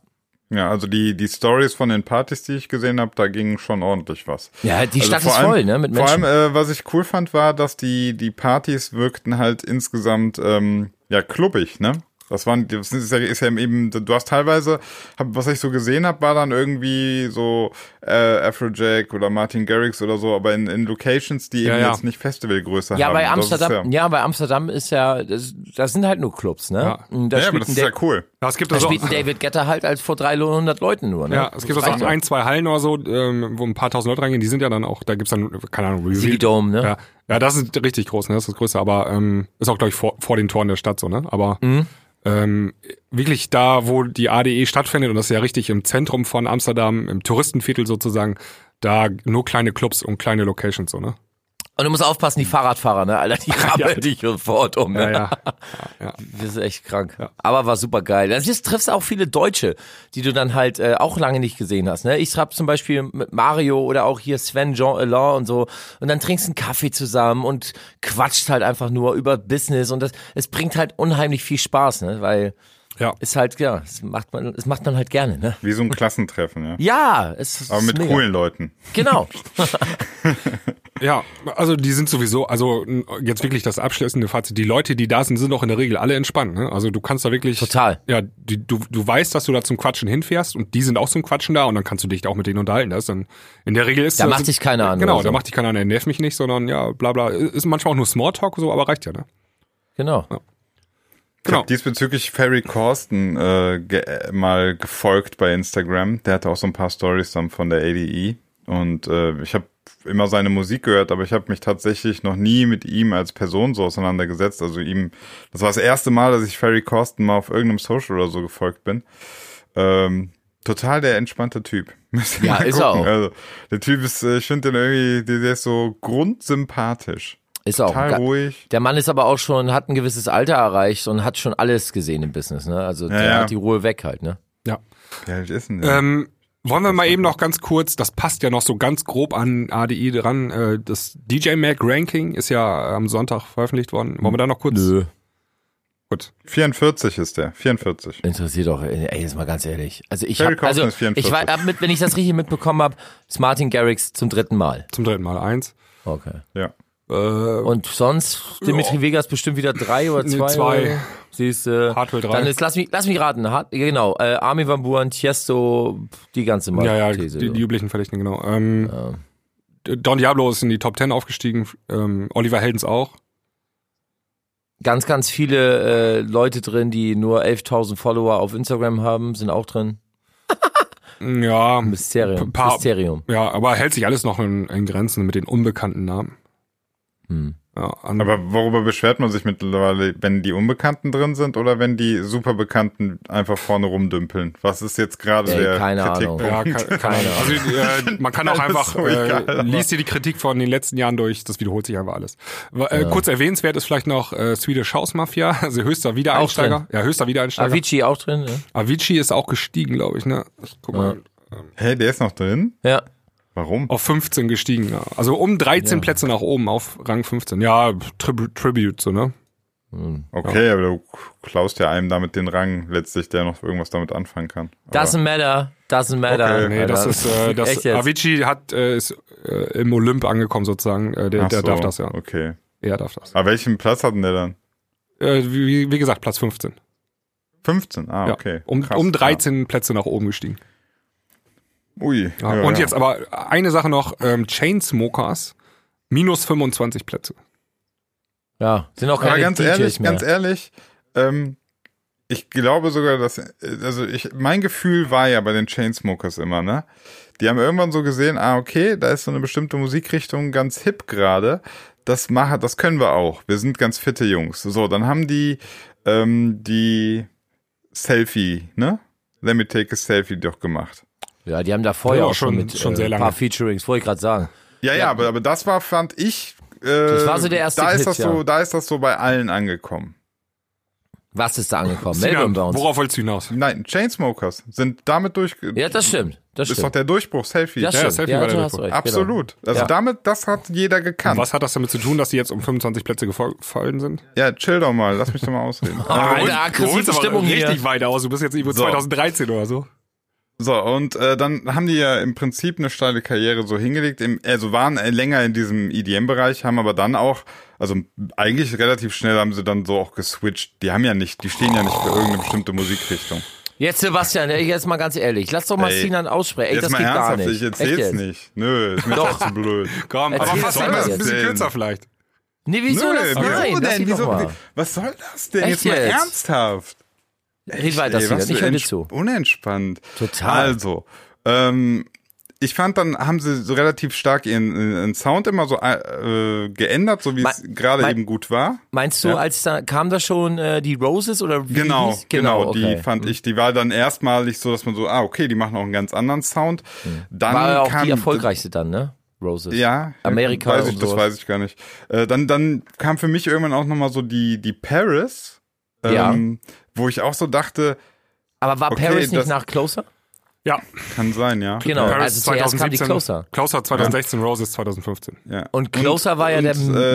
Ja, also die, die Stories von den Partys, die ich gesehen habe, da ging schon ordentlich was. Ja, die Also Stadt vor ist allem- voll, ne? Mit Vor Menschen. allem, äh, was ich cool fand, war, dass die, die Partys wirkten halt insgesamt, ähm, ja, klubbig, ne? Das waren, das ist ja, ist ja eben, du hast teilweise, hab, was ich so gesehen habe, war dann irgendwie so äh, Afrojack oder Martin Garrix oder so, aber in, in Locations, die Ja, eben ja. jetzt nicht Festivalgröße Ja, haben. bei ist Amsterdam, ja, ja, bei Amsterdam ist ja, das, das sind halt nur Clubs, ne? Ja. Da ja, aber das ist ja cool. Ja, es gibt Da also spielt ein David Getter halt als vor 300 Leuten nur, ne? Ja, es gibt Das also auch ja. ein, zwei Hallen oder so, ähm, wo ein paar tausend Leute reingehen, die sind ja dann auch, da gibt's dann, keine Ahnung, Reveal. Sigidome, ne? Ja, ja, das ist richtig groß, ne? Das ist das Größte, aber ähm, ist auch, glaube ich, vor, vor den Toren der Stadt so, ne? Aber Mhm. ähm, wirklich da, wo die ADE stattfindet, und das ist ja richtig im Zentrum von Amsterdam, im Touristenviertel sozusagen, da nur kleine Clubs und kleine Locations, so, ne? Und du musst aufpassen, die Fahrradfahrer, ne? Alter, die rabbeln dich sofort um, ne? Ja, ja. ja. Das ist echt krank. Aber war super geil. Das ist, triffst auch viele Deutsche, die du dann halt äh, auch lange nicht gesehen hast. Ne? Ich hab zum Beispiel mit Mario oder auch hier Sven Jean Elan und so. Und dann trinkst einen Kaffee zusammen und quatscht halt einfach nur über Business. Und das, es bringt halt unheimlich viel Spaß, ne? Weil ja. es halt, ja, es macht man, es macht man halt gerne, ne? Wie so ein Klassentreffen, ja. Ja, es ist Aber mit mega. coolen Leuten. Genau. Ja, also die sind sowieso, also jetzt wirklich das abschließende Fazit, die Leute, die da sind, sind auch in der Regel alle entspannt. Ne? Also du kannst da wirklich... Total. Ja, die, du, du weißt, dass du da zum Quatschen hinfährst und die sind auch zum Quatschen da und dann kannst du dich auch mit denen unterhalten. Das ist dann, in der Regel ist Da das- macht dich keiner an Genau, so. da macht dich keiner an, er nervt mich nicht, sondern ja, bla bla. Ist manchmal auch nur Smalltalk so, aber reicht ja, ne? Genau. Ich Genau. hab diesbezüglich Ferry Corsten äh, ge äh, mal gefolgt bei Instagram. Der hatte auch so ein paar Stories dann von der ADE. Und äh, ich habe immer seine Musik gehört, aber ich habe mich tatsächlich noch nie mit ihm als Person so auseinandergesetzt. Also ihm, das war das erste Mal, dass ich Ferry Corsten mal auf irgendeinem Social oder so gefolgt bin. Ähm, total der entspannte Typ. Müsst Ja, ist er auch. Also, der Typ ist, äh, ich finde den irgendwie, der, der ist so grundsympathisch. Ist auch. Total Ga- ruhig. Der Mann ist aber auch schon, hat ein gewisses Alter erreicht und hat schon alles gesehen im Business, ne? Also der ja. hat die Ruhe weg halt, ne? Ja. Wie alt ist denn der? Ähm, wollen wir mal eben noch ganz kurz, das passt ja noch so ganz grob an ADI dran, äh, das DJ Mag Ranking ist ja am Sonntag veröffentlicht worden. Wollen wir da noch kurz? Gut. 44 ist der. 44. Interessiert doch, ey, jetzt mal ganz ehrlich. Also ich Ferry hab, also Corsten ist 44. ich war, hab mit, wenn ich das richtig mitbekommen habe, ist Martin Garrix zum dritten Mal. Zum dritten Mal eins. Okay. Ja. Äh, Und sonst Dimitri Vegas bestimmt wieder drei oder zwei. zwei. Oder? Siehst du. Hardwell drei. Dann ist, lass mich, lass mich raten. Hart, genau. Äh, Armin van Buuren, Tiesto, die ganze Mal. ja, ja, These, die, so. die üblichen Verdächtigen, genau. Ähm, Don Diablo ist in die Top 10 aufgestiegen, ähm, Oliver Heldens auch. Ganz, ganz viele äh, Leute drin, die nur 11.000 Follower auf Instagram haben, sind auch drin. Ja, Mysterium. Paar- Mysterium. ja, aber hält sich alles noch in, in Grenzen mit den unbekannten Namen. Hm. Ja, Aber worüber beschwert man sich mittlerweile, wenn die Unbekannten drin sind oder wenn die Superbekannten einfach vorne rumdümpeln? Was ist jetzt gerade der keine Ahnung. Kritikpunkt? ja, ke- keine Ahnung. Also äh, man kann auch einfach, so äh, liest dir die Kritik von den letzten Jahren durch, das wiederholt sich einfach alles. Äh, Kurz erwähnenswert ist vielleicht noch äh, Swedish House Mafia, also höchster Wiedereinsteiger. Ja, höchster Wiedereinsteiger. Avicii auch drin, ne? Avicii ist auch gestiegen, glaube ich, ne? Ich guck mal. Hey, der ist noch drin? Ja. Warum? Auf 15 gestiegen, ja. Also um 13 Plätze nach oben auf Rang 15. Ja, Trib Tribute, so, ne? Okay, aber du klaust ja einem damit den Rang letztlich, der noch irgendwas damit anfangen kann. Aber Doesn't matter. Doesn't matter. Okay. Nee, das ist, äh, das, Echt jetzt? Avicii hat, äh, ist äh, im Olymp angekommen sozusagen. Äh, der ach der so, darf das, ja. Okay. Er darf das. Aber welchen Platz hat denn der dann? Äh, wie, wie gesagt, Platz 15. 15, ah, Ja. okay. Um, Krass, um 13 Plätze nach oben gestiegen. Ui. Ja. ja, Und ja. jetzt aber eine Sache noch, ähm, Chainsmokers, minus 25 Plätze. Ja, sind auch Aber keine ganz DJs ehrlich, mehr. ganz ehrlich, ähm, ich glaube sogar, dass, also ich, mein Gefühl war ja bei den Chainsmokers immer, ne? Die haben irgendwann so gesehen, ah, okay, da ist so eine bestimmte Musikrichtung ganz hip gerade. Das machen, das können wir auch. Wir sind ganz fitte Jungs. So, dann haben die, ähm, die Selfie, ne? Let Me Take a Selfie doch gemacht. Ja, die haben da vorher Ja, auch schon mit schon äh, sehr ein paar Featurings, wollte ich gerade sagen. Ja, ja, aber, aber das war, fand ich, äh, das war so der erste da ist Hit, das so, ja. da ist das so bei allen angekommen. Was ist da angekommen? Melbourne Bounce. worauf wolltest du hinaus? Nein, Chainsmokers sind damit durch, Ja, das stimmt. Das ist doch stimmt. der Durchbruch, Selfie. Das Ja, stimmt. Selfie Ja, war der du Durchbruch. recht, Absolut. Also Ja. damit, das hat jeder gekannt. Was hat das damit zu tun, dass die jetzt um 25 Plätze gefallen sind? Ja, chill doch mal, lass mich doch mal ausreden. Alter, aggressive Stimmung hier. richtig weit aus. Du bist jetzt irgendwo So. 2013 oder so. So, und äh, dann haben die ja im Prinzip eine steile Karriere so hingelegt, im, also waren äh, länger in diesem EDM-Bereich, haben aber dann auch, also eigentlich relativ schnell haben sie dann so auch geswitcht. Die haben ja nicht, die stehen ja nicht für irgendeine bestimmte Musikrichtung. Jetzt, Sebastian, ey, jetzt mal ganz ehrlich. Lass doch mal Ey, Sinan aussprechen. Ey, Jetzt das mal geht gar ernsthaft, nicht. ich erzähl's Echt jetzt? nicht. Nö, ist mir Doch. zu blöd. Komm, aber Erzähl fast doch mal ein bisschen kürzer vielleicht. Nee, wieso Nö, das? Nein, wieso denn? doch Wieso, mal. was soll das denn? Echt jetzt mal jetzt? ernsthaft. Red weiter, Ey, was Ich höre dir zu. Unentspannt. Total. Also, ähm, ich fand, dann haben sie so relativ stark ihren, ihren Sound immer so äh, geändert, so wie es gerade eben gut war. Meinst du, Ja. als da kam da schon äh, die Roses oder wie Genau, hieß? genau, okay. die fand ich, die war dann erstmalig so, dass man so, ah, okay, die machen auch einen ganz anderen Sound. Dann War ja auch kam die erfolgreichste dann, ne? Roses. Ja, Amerika weiß und ich, das weiß ich gar nicht. Äh, dann, dann kam für mich irgendwann auch nochmal so die, die Paris, ähm, wo ich auch so dachte, Aber war Okay, Paris nicht nach Closer? Ja, kann sein, ja. Genau, Paris also zuerst kam die Closer. Closer 2016, Roses 2015. ja. Und Closer war ja und, der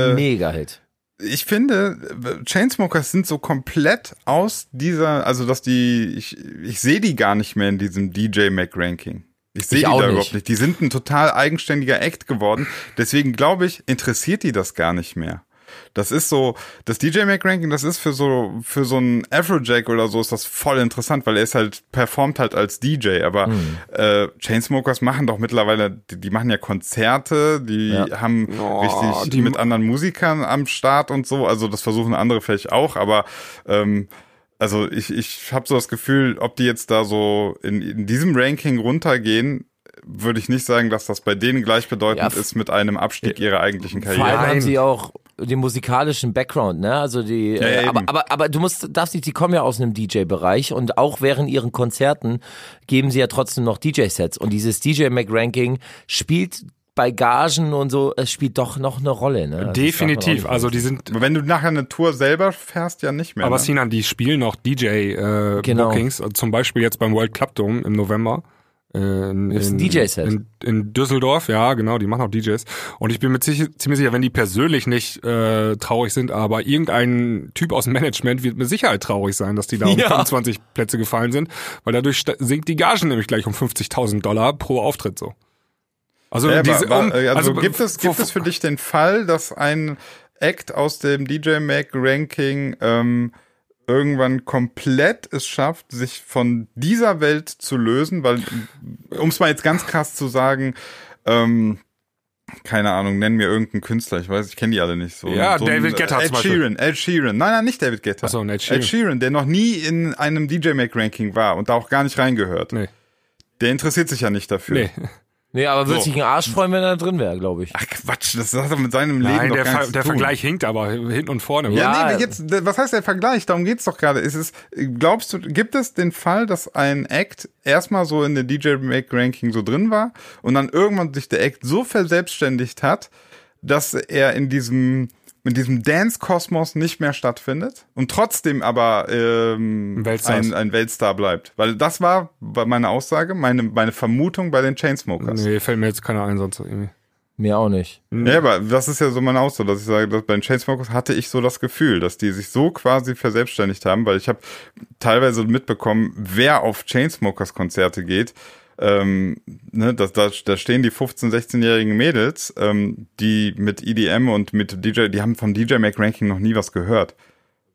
äh, Mega-Hit. ich finde, Chainsmokers sind so komplett aus dieser, also dass die, ich, ich sehe die gar nicht mehr in diesem DJ Mac Ranking. Ich sehe die auch da nicht. überhaupt nicht. Die sind ein total eigenständiger Act geworden. Deswegen glaube ich, interessiert die das gar nicht mehr. Das ist so, das DJ Mac Ranking, das ist für so, für so einen Afrojack oder so ist das voll interessant, weil er ist halt, performt halt als DJ, aber Hm. äh, Chainsmokers machen doch mittlerweile, die, die machen ja Konzerte, die Ja. haben Oh, richtig die- mit anderen Musikern am Start und so, also das versuchen andere vielleicht auch, aber ähm, also ich, ich habe so das Gefühl, ob die jetzt da so in, in diesem Ranking runtergehen, würde ich nicht sagen, dass das bei denen gleichbedeutend Ja, ist mit einem Abstieg ihrer eigentlichen Vor allem Karriere. haben sie auch den musikalischen Background, ne? Also die, ja, äh, aber, eben. aber, aber du musst, darfst nicht, die kommen ja aus einem DJ-Bereich und auch während ihren Konzerten geben sie ja trotzdem noch DJ-Sets und dieses DJ Mac Ranking spielt bei Gagen und so, es spielt doch noch eine Rolle, ne? Also Definitiv. Also die sind, Aber Wenn du nachher eine Tour selber fährst, ja nicht mehr. aber ne? Sinan, die spielen noch Genau. DJ-Bookings. zum Beispiel jetzt beim World Club Dome im November. Äh, In, ein DJ-Set? In, in Düsseldorf, ja, genau, die machen auch DJs. Und ich bin mir ziemlich, sicher, wenn die persönlich nicht äh, traurig sind, aber irgendein Typ aus dem Management wird mit Sicherheit traurig sein, dass die da um Ja. 25 Plätze gefallen sind, weil dadurch sinkt die Gagen nämlich gleich um 50.000 Dollar pro Auftritt so. Also, Ja, diese, um, aber, also, also gibt es gibt es für dich den Fall, dass ein Act aus dem DJ Mac Ranking ähm, irgendwann komplett es schafft, sich von dieser Welt zu lösen, weil um es mal jetzt ganz krass zu sagen, ähm, keine Ahnung, nenn mir irgendeinen Künstler, ich weiß, ich kenne die alle nicht so. Ja, so David Guetta Ed. Sheeran, Ed Sheeran. Nein, nein, nicht David Guetta. Ach so, ein Ed Sheeran. Ed Sheeran, der noch nie in einem DJ Mac Ranking war und da auch gar nicht reingehört. Nee. Der interessiert sich ja nicht dafür. nee. Nee, aber würde So. sich ein Arsch freuen, wenn er drin wäre, glaube ich. Ach Quatsch, das hat doch mit seinem Leben Nein, doch der, gar Ver der zu tun. Vergleich hinkt aber hinten und vorne. Ja, Ja. nee, jetzt, was heißt der Vergleich? Darum geht's doch gerade. Ist es, glaubst du, gibt es den Fall, dass ein Act erstmal so in der DJ Make Ranking so drin war und dann irgendwann sich der Act so verselbstständigt hat, dass er in diesem in diesem Dance-Kosmos nicht mehr stattfindet und trotzdem aber ähm, Ein Weltstar ein, ein Weltstar bleibt. Weil das war meine Aussage, meine, meine Vermutung bei den Chainsmokers. Nee, fällt mir jetzt keiner ein, sonst irgendwie. Mir auch nicht. Ja, aber das ist ja so meine Aussage, dass ich sage, dass bei den Chainsmokers hatte ich so das Gefühl, dass die sich so quasi verselbstständigt haben, weil ich habe teilweise mitbekommen, wer auf Chainsmokers Konzerte geht. Ähm, ne, da, da, da stehen die 15-, 16-jährigen Mädels, ähm, die mit EDM und mit DJ, die haben vom DJ Mac Ranking noch nie was gehört.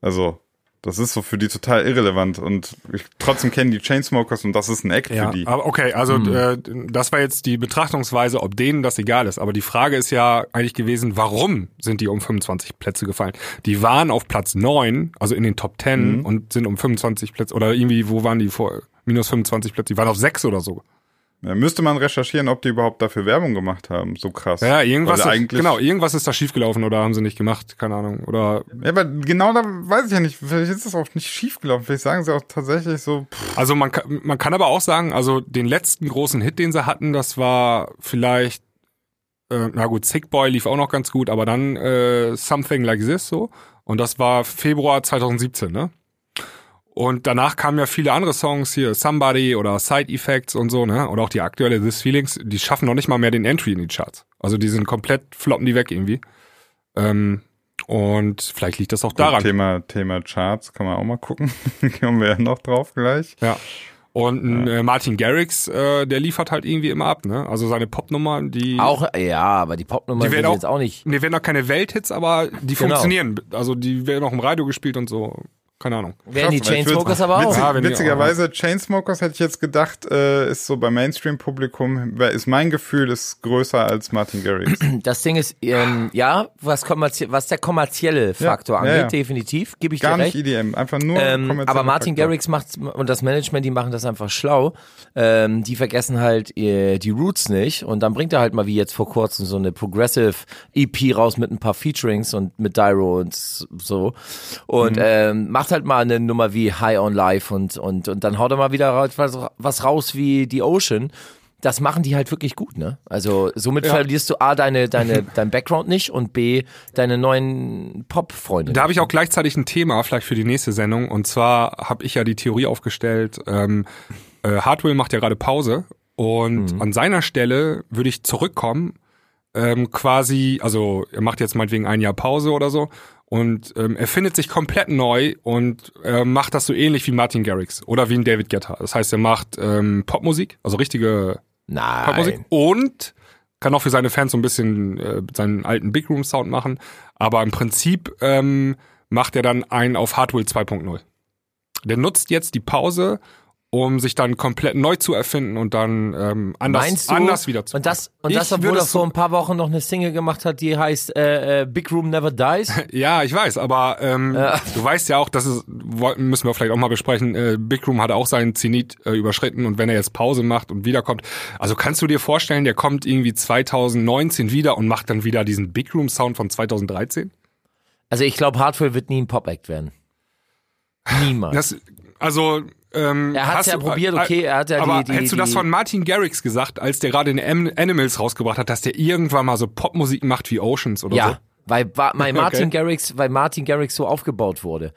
Also, das ist so für die total irrelevant und ich, trotzdem kennen die Chainsmokers und das ist ein Act Ja, für die. aber okay, also äh, das war jetzt die Betrachtungsweise, ob denen das egal ist. Aber die Frage ist ja eigentlich gewesen, warum sind die um 25 Plätze gefallen? Die waren auf Platz 9, also in den Top 10 Mhm. und sind um 25 Plätze, oder irgendwie, wo waren die vor? Minus 25 Plätze, die waren auf 6 oder so. Ja, müsste man recherchieren, ob die überhaupt dafür Werbung gemacht haben. So krass. Ja, irgendwas, ist, genau, irgendwas ist da schiefgelaufen oder haben sie nicht gemacht, keine Ahnung. Oder Ja, aber genau da weiß ich ja nicht. Vielleicht ist es auch nicht schiefgelaufen. Vielleicht sagen sie auch tatsächlich so, pff, Also man kann, man kann aber auch sagen, also den letzten großen Hit, den sie hatten, das war vielleicht, äh, na gut, Sick Boy lief auch noch ganz gut, aber dann äh, Something Like This so. Und das war Februar 2017, ne? Und danach kamen ja viele andere Songs hier, Somebody oder Side Effects und so, ne? Oder auch die aktuelle This Feelings, die schaffen noch nicht mal mehr den Entry in die Charts. Also die sind komplett, floppen die weg irgendwie. Ähm, und vielleicht liegt das auch daran. Thema, Thema Charts, kann man auch mal gucken. Kommen wir ja noch drauf gleich. Ja. Und ein, äh, Martin Garrix, äh, der liefert halt irgendwie immer ab, ne? Also seine Popnummern, die Auch, ja, aber die Popnummer die werden auch, jetzt auch nicht. Die werden auch keine Welthits, aber die Genau. funktionieren. Also die werden auch im Radio gespielt und so. Keine Ahnung. Werden die Chainsmokers aber auch. Witzig, Ja, die witzigerweise, Chainsmokers hätte ich jetzt gedacht, äh, ist so beim Mainstream-Publikum, ist mein Gefühl, ist größer als Martin Garrix. Das Ding ist, ähm, ja, was, kommerzie was der kommerzielle Faktor ja, angeht, ja. definitiv, gebe ich Gar dir nicht recht. EDM, einfach nur Ähm, aber Martin Faktor. Garrix macht und das Management, die machen das einfach schlau. Ähm, die vergessen halt äh, die Roots nicht und dann bringt er halt mal wie jetzt vor kurzem so eine Progressive EP raus mit ein paar Featurings und mit Dyro und so und Mhm. ähm, macht halt mal eine Nummer wie High on Life und und und dann haut er mal wieder was, was raus wie The Ocean. Das machen die halt wirklich gut, ne? Also somit verlierst du A deine deine dein Background nicht und B deine neuen Pop-Freunde. Da habe ich auch gleichzeitig ein Thema, vielleicht für die nächste Sendung. Und zwar habe ich ja die Theorie aufgestellt, ähm, äh, Hardwell macht ja gerade Pause. Und an seiner Stelle würde ich zurückkommen, ähm, quasi, also er macht jetzt meinetwegen ein Jahr Pause oder so. Und ähm, er findet sich komplett neu und äh, macht das so ähnlich wie Martin Garrix oder wie ein David Guetta. Das heißt, er macht ähm, Popmusik, also richtige Popmusik Nein. und kann auch für seine Fans so ein bisschen äh, seinen alten Big Room Sound machen. Aber im Prinzip ähm, macht er dann einen auf Hardwell 2.0. Der nutzt jetzt die Pause, um sich dann komplett neu zu erfinden und dann ähm, anders, Meinst du? anders wieder zu Und das, und Ich das, obwohl er vor ein paar Wochen noch eine Single gemacht hat, die heißt äh, äh, Big Room Never Dies. Ja, ich weiß, aber ähm, du weißt ja auch, das ist, müssen wir vielleicht auch mal besprechen, äh, Big Room hat auch seinen Zenit äh, überschritten und wenn er jetzt Pause macht und wiederkommt, also kannst du dir vorstellen, der kommt irgendwie 2019 wieder und macht dann wieder diesen Big Room Sound von 2013? Also ich glaube, Hardwell wird nie ein Pop-Act werden. Niemals. Das, also, ähm, Er hat's hast ja du- probiert, okay, er hat ja aber die- die- hättest du das von Martin Garrix gesagt, als der gerade in Animals rausgebracht hat, dass der irgendwann mal so Popmusik macht wie Oceans oder so? ja, weil, weil Martin Okay. Garrix, weil Martin Garrix so aufgebaut wurde.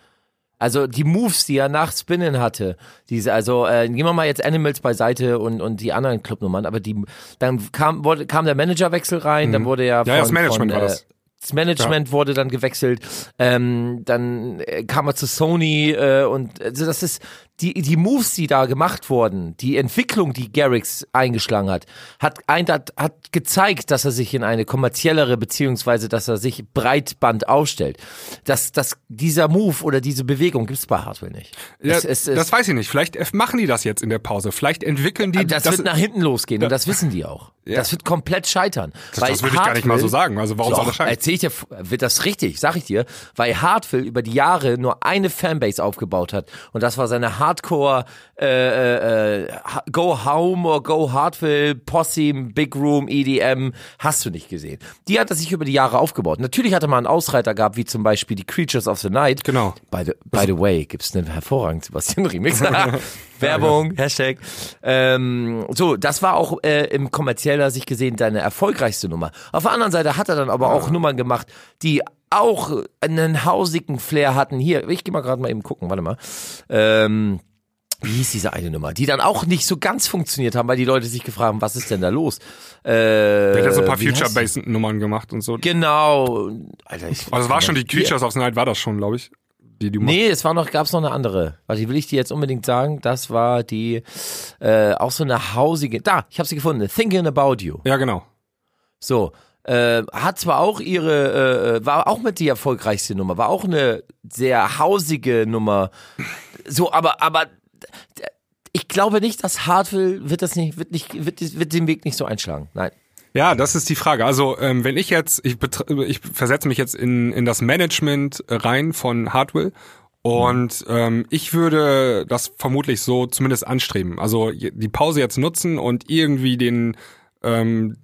Also die Moves, die er nach Spinnen hatte, diese, also äh, gehen wir mal jetzt Animals beiseite und und die anderen Clubnummern, aber die, dann kam wurde, kam der Managerwechsel rein, dann wurde ja, von, Mhm. Ja, das Management von, war äh, das. Das Management wurde dann gewechselt, ähm, dann äh, kam er zu Sony äh, und also das ist die die Moves, die da gemacht wurden, die Entwicklung, die Garrix eingeschlagen hat, hat ein, hat, hat gezeigt, dass er sich in eine kommerziellere beziehungsweise dass er sich Breitband aufstellt. Dass dass dieser Move oder diese Bewegung gibt's bei Hardware nicht. Ja, Es- es- es- das weiß ich nicht. Vielleicht machen die das jetzt in der Pause. Vielleicht entwickeln die das, wird nach hinten losgehen und das wissen die auch. Das wird komplett scheitern. Das- das würde ich gar nicht mal so sagen. Also warum soll das scheitern? Erzähl ich dir, wird das richtig, sag ich dir, weil Hartwell über die Jahre nur eine Fanbase aufgebaut hat und das war seine Hardcore äh, äh, Ha- Go Home or Go Hartwell, Posse, Big Room, EDM, hast du nicht gesehen. Die hat er sich über die Jahre aufgebaut. Natürlich hat er mal einen Ausreiter gehabt, wie zum Beispiel die Creatures of the Night. Genau. By the, by the way, gibt's einen hervorragenden Sebastian Remix. Werbung, Hashtag. Ähm, so, das war auch äh, im kommerzieller Sicht gesehen deine erfolgreichste Nummer. Auf der anderen Seite hat er dann aber auch Nummern gemacht, die auch einen hausigen Flair hatten. Hier, ich gehe mal gerade mal eben gucken, warte mal. Ähm, wie hieß diese eine Nummer, die dann auch nicht so ganz funktioniert haben, weil die Leute sich gefragt haben, was ist denn da los? Äh, Der hat so ein paar? Future-Bass-Nummern gemacht und so. Genau. Alter, ich, Also es war schon die. Creatures of the Night, war das schon, glaube ich. Die, die Nee, es war noch, gab's noch eine andere. Warte, die will ich dir jetzt unbedingt sagen. Das war die, äh, auch so eine hausige. Da, ich habe sie gefunden. Thinking About You. Ja, genau. So. Äh, hat zwar auch ihre, äh, war auch mit die erfolgreichste Nummer, war auch eine sehr hausige Nummer. So, aber, aber ich glaube nicht, dass Hartwell wird das nicht, wird nicht, wird, wird den Weg nicht so einschlagen. Nein. Ja, das ist die Frage. Also ähm, wenn ich jetzt, ich, ich versetze mich jetzt in, in das Management rein von Hardwell Und ähm, ich würde das vermutlich so zumindest anstreben. Also die Pause jetzt nutzen und irgendwie den ähm,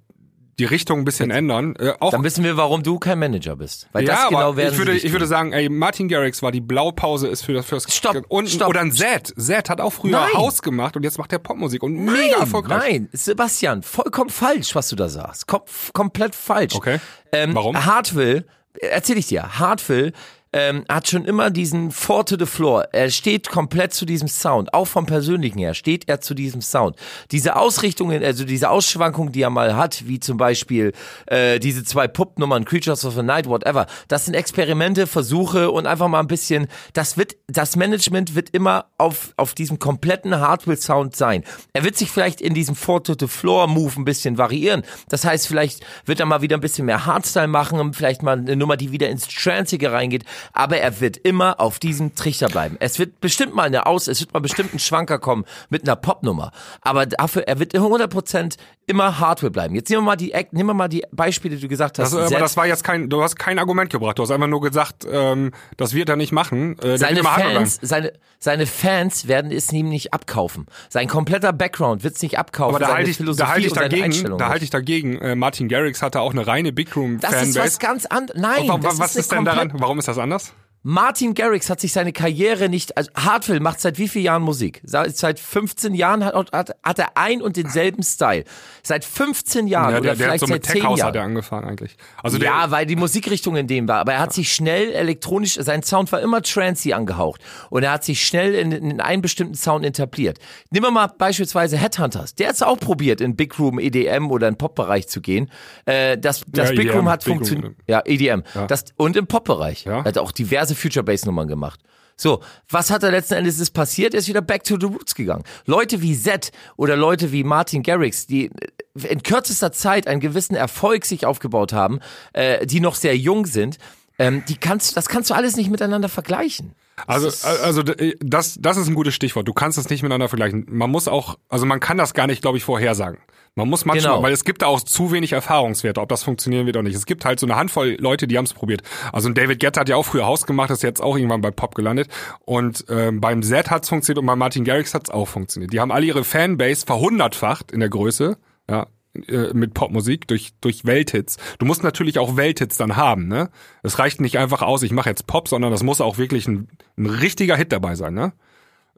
die Richtung ein bisschen ändern. Äh, auch Dann wissen wir, warum du kein Manager bist. Weil ja, das genau werden ich würde, ich würde sagen, ey, Martin Garrix war die Blaupause ist für das fürs Stopp, und stopp. oder ein Zed. Zed hat auch früher Nein. Haus gemacht und jetzt macht er Popmusik und Nein, mega erfolgreich. Nein, Sebastian, vollkommen falsch, was du da sagst. Kom komplett falsch. Okay. Ähm, Warum? Hartwill, erzähl ich dir, Hartwill ähm, hat schon immer diesen Four to the Floor. Er steht komplett zu diesem Sound. Auch vom Persönlichen her steht er zu diesem Sound. Diese Ausrichtungen, also diese Ausschwankungen, die er mal hat, wie zum Beispiel äh, diese zwei Puppnummern, Creatures of the Night, whatever, das sind Experimente, Versuche und einfach mal ein bisschen, das wird, das Management wird immer auf, auf diesem kompletten Hardware-Sound sein. Er wird sich vielleicht in diesem Four to the Floor Move ein bisschen variieren. Das heißt, vielleicht wird er mal wieder ein bisschen mehr Hardstyle machen, vielleicht mal eine Nummer, die wieder ins Trancige reingeht, aber er wird immer auf diesem Trichter bleiben. Es wird bestimmt mal eine Aus, es wird mal bestimmt ein Schwanker kommen mit einer Popnummer, aber dafür, er wird 100% immer Hardware bleiben. Jetzt nehmen wir mal die, Act- nehmen wir mal die Beispiele, die du gesagt hast. Das, aber das war jetzt kein, du hast kein Argument gebracht. Du hast einfach nur gesagt, ähm, das wird er nicht machen. Äh, Seine Fans, seine, seine Fans werden es ihm nicht abkaufen. Sein kompletter Background wird es nicht abkaufen. Aber da halte ich, da halte ich dagegen, da halte ich dagegen. Äh, Martin Garrix hatte auch eine reine Big Room Das Fanbase. ist was ganz anderes. Nein, Und das was ist, ist denn daran? Warum ist das anders? Martin Garrix hat sich seine Karriere nicht, also Hartwell macht seit wie vielen Jahren Musik? Seit, seit 15 Jahren hat, hat, hat er ein und denselben Style. Seit 15 Jahren Ja, oder der, der hat vielleicht so mit seit 10 Tech House Jahren. hat er angefangen eigentlich. Also der, ja, weil die Musikrichtung in dem war. Aber er hat sich schnell elektronisch, sein Sound war immer trancy angehaucht. Und er hat sich schnell in, in einen bestimmten Sound etabliert. Nehmen wir mal beispielsweise Headhunters. Der hat es auch probiert, in Big Room, EDM oder in Pop-Bereich zu gehen. Äh, das das Ja, Big EDM, Room hat Big Room, funktioniert. Ja, EDM. Das, und im Pop-Bereich. Ja. Er hat auch diverse Future-Bass-Nummern gemacht. So, was hat er letzten Endes ist passiert? Er ist wieder back to the roots gegangen. Leute wie Zed oder Leute wie Martin Garrix, die in kürzester Zeit einen gewissen Erfolg sich aufgebaut haben, äh, die noch sehr jung sind, ähm, die kannst, das kannst du alles nicht miteinander vergleichen. Also, also d- das, das ist ein gutes Stichwort. Du kannst es nicht miteinander vergleichen. Man muss auch, also man kann das gar nicht, glaube ich, vorhersagen. Man muss manchmal, Genau. weil es gibt da auch zu wenig Erfahrungswerte, ob das funktionieren wird oder nicht. Es gibt halt so eine Handvoll Leute, die haben es probiert. Also David Guetta hat ja auch früher Haus gemacht, ist jetzt auch irgendwann bei Pop gelandet. Und ähm, beim Z hat's funktioniert und bei Martin Garrix hat's auch funktioniert. Die haben alle ihre Fanbase verhundertfacht in der Größe, ja, äh, mit Popmusik durch durch Welthits. Du musst natürlich auch Welthits dann haben, ne? Es reicht nicht einfach aus, ich mache jetzt Pop, sondern das muss auch wirklich ein, ein richtiger Hit dabei sein, ne?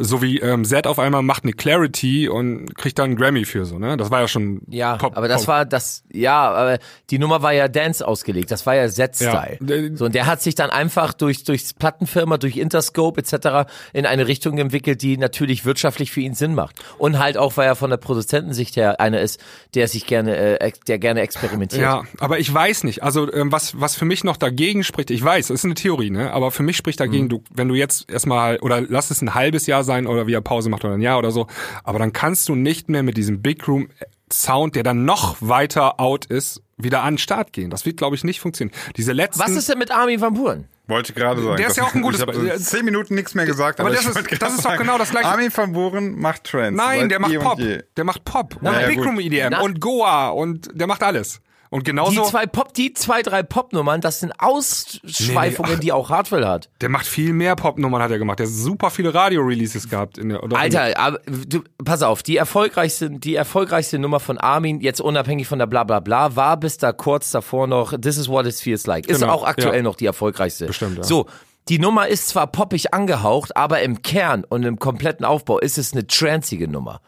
So wie ähm, Zed auf einmal macht eine Clarity und kriegt dann einen Grammy für so, ne? Das war ja schon Ja, Pop, aber das Pop. war das, ja, aber die Nummer war ja Dance ausgelegt, das war ja Z-Style. Ja. So, und der hat sich dann einfach durch, durch Plattenfirma, durch Interscope etc. in eine Richtung entwickelt, die natürlich wirtschaftlich für ihn Sinn macht. Und halt auch, weil er von der Produzentensicht her einer ist, der sich gerne, äh, der gerne experimentiert. Ja, aber ich weiß nicht. Also ähm, was was für mich noch dagegen spricht, ich weiß, es ist eine Theorie, ne? Aber für mich spricht Mhm. dagegen, du, wenn du jetzt erstmal oder lass es ein halbes Jahr sein oder wie er Pause macht oder ein Jahr oder so, aber dann kannst du nicht mehr mit diesem Big Room Sound, der dann noch weiter out ist, wieder an den Start gehen. Das wird, glaube ich, nicht funktionieren. Diese letzten. Was ist denn mit Armin van Buuren? Wollte gerade sagen. Der ist ja auch ein gutes Ich habe Be- zehn Minuten nichts mehr gesagt, Aber aber, das ich ist- das ist doch genau das Gleiche. Armin van Buuren macht Trends. Nein, seit der macht eh Pop. Der macht Pop. Und Nein. Big Ja, gut. Room EDM Na- und Goa und der macht alles. Und Die genauso, zwei Pop, die zwei, drei Popnummern, das sind Ausschweifungen, Nee, die auch Hardwell hat. der macht viel mehr Popnummern hat er gemacht. Der hat super viele Radio-Releases gehabt. In der, Alter, aber du, pass auf, die erfolgreichste, die erfolgreichste Nummer von Armin, jetzt unabhängig von der bla bla bla, war bis da kurz davor noch This is what it feels like. Ist Genau, auch aktuell ja. noch die erfolgreichste. Bestimmt, ja. So, die Nummer ist zwar poppig angehaucht, aber im Kern und im kompletten Aufbau ist es eine tranzige Nummer.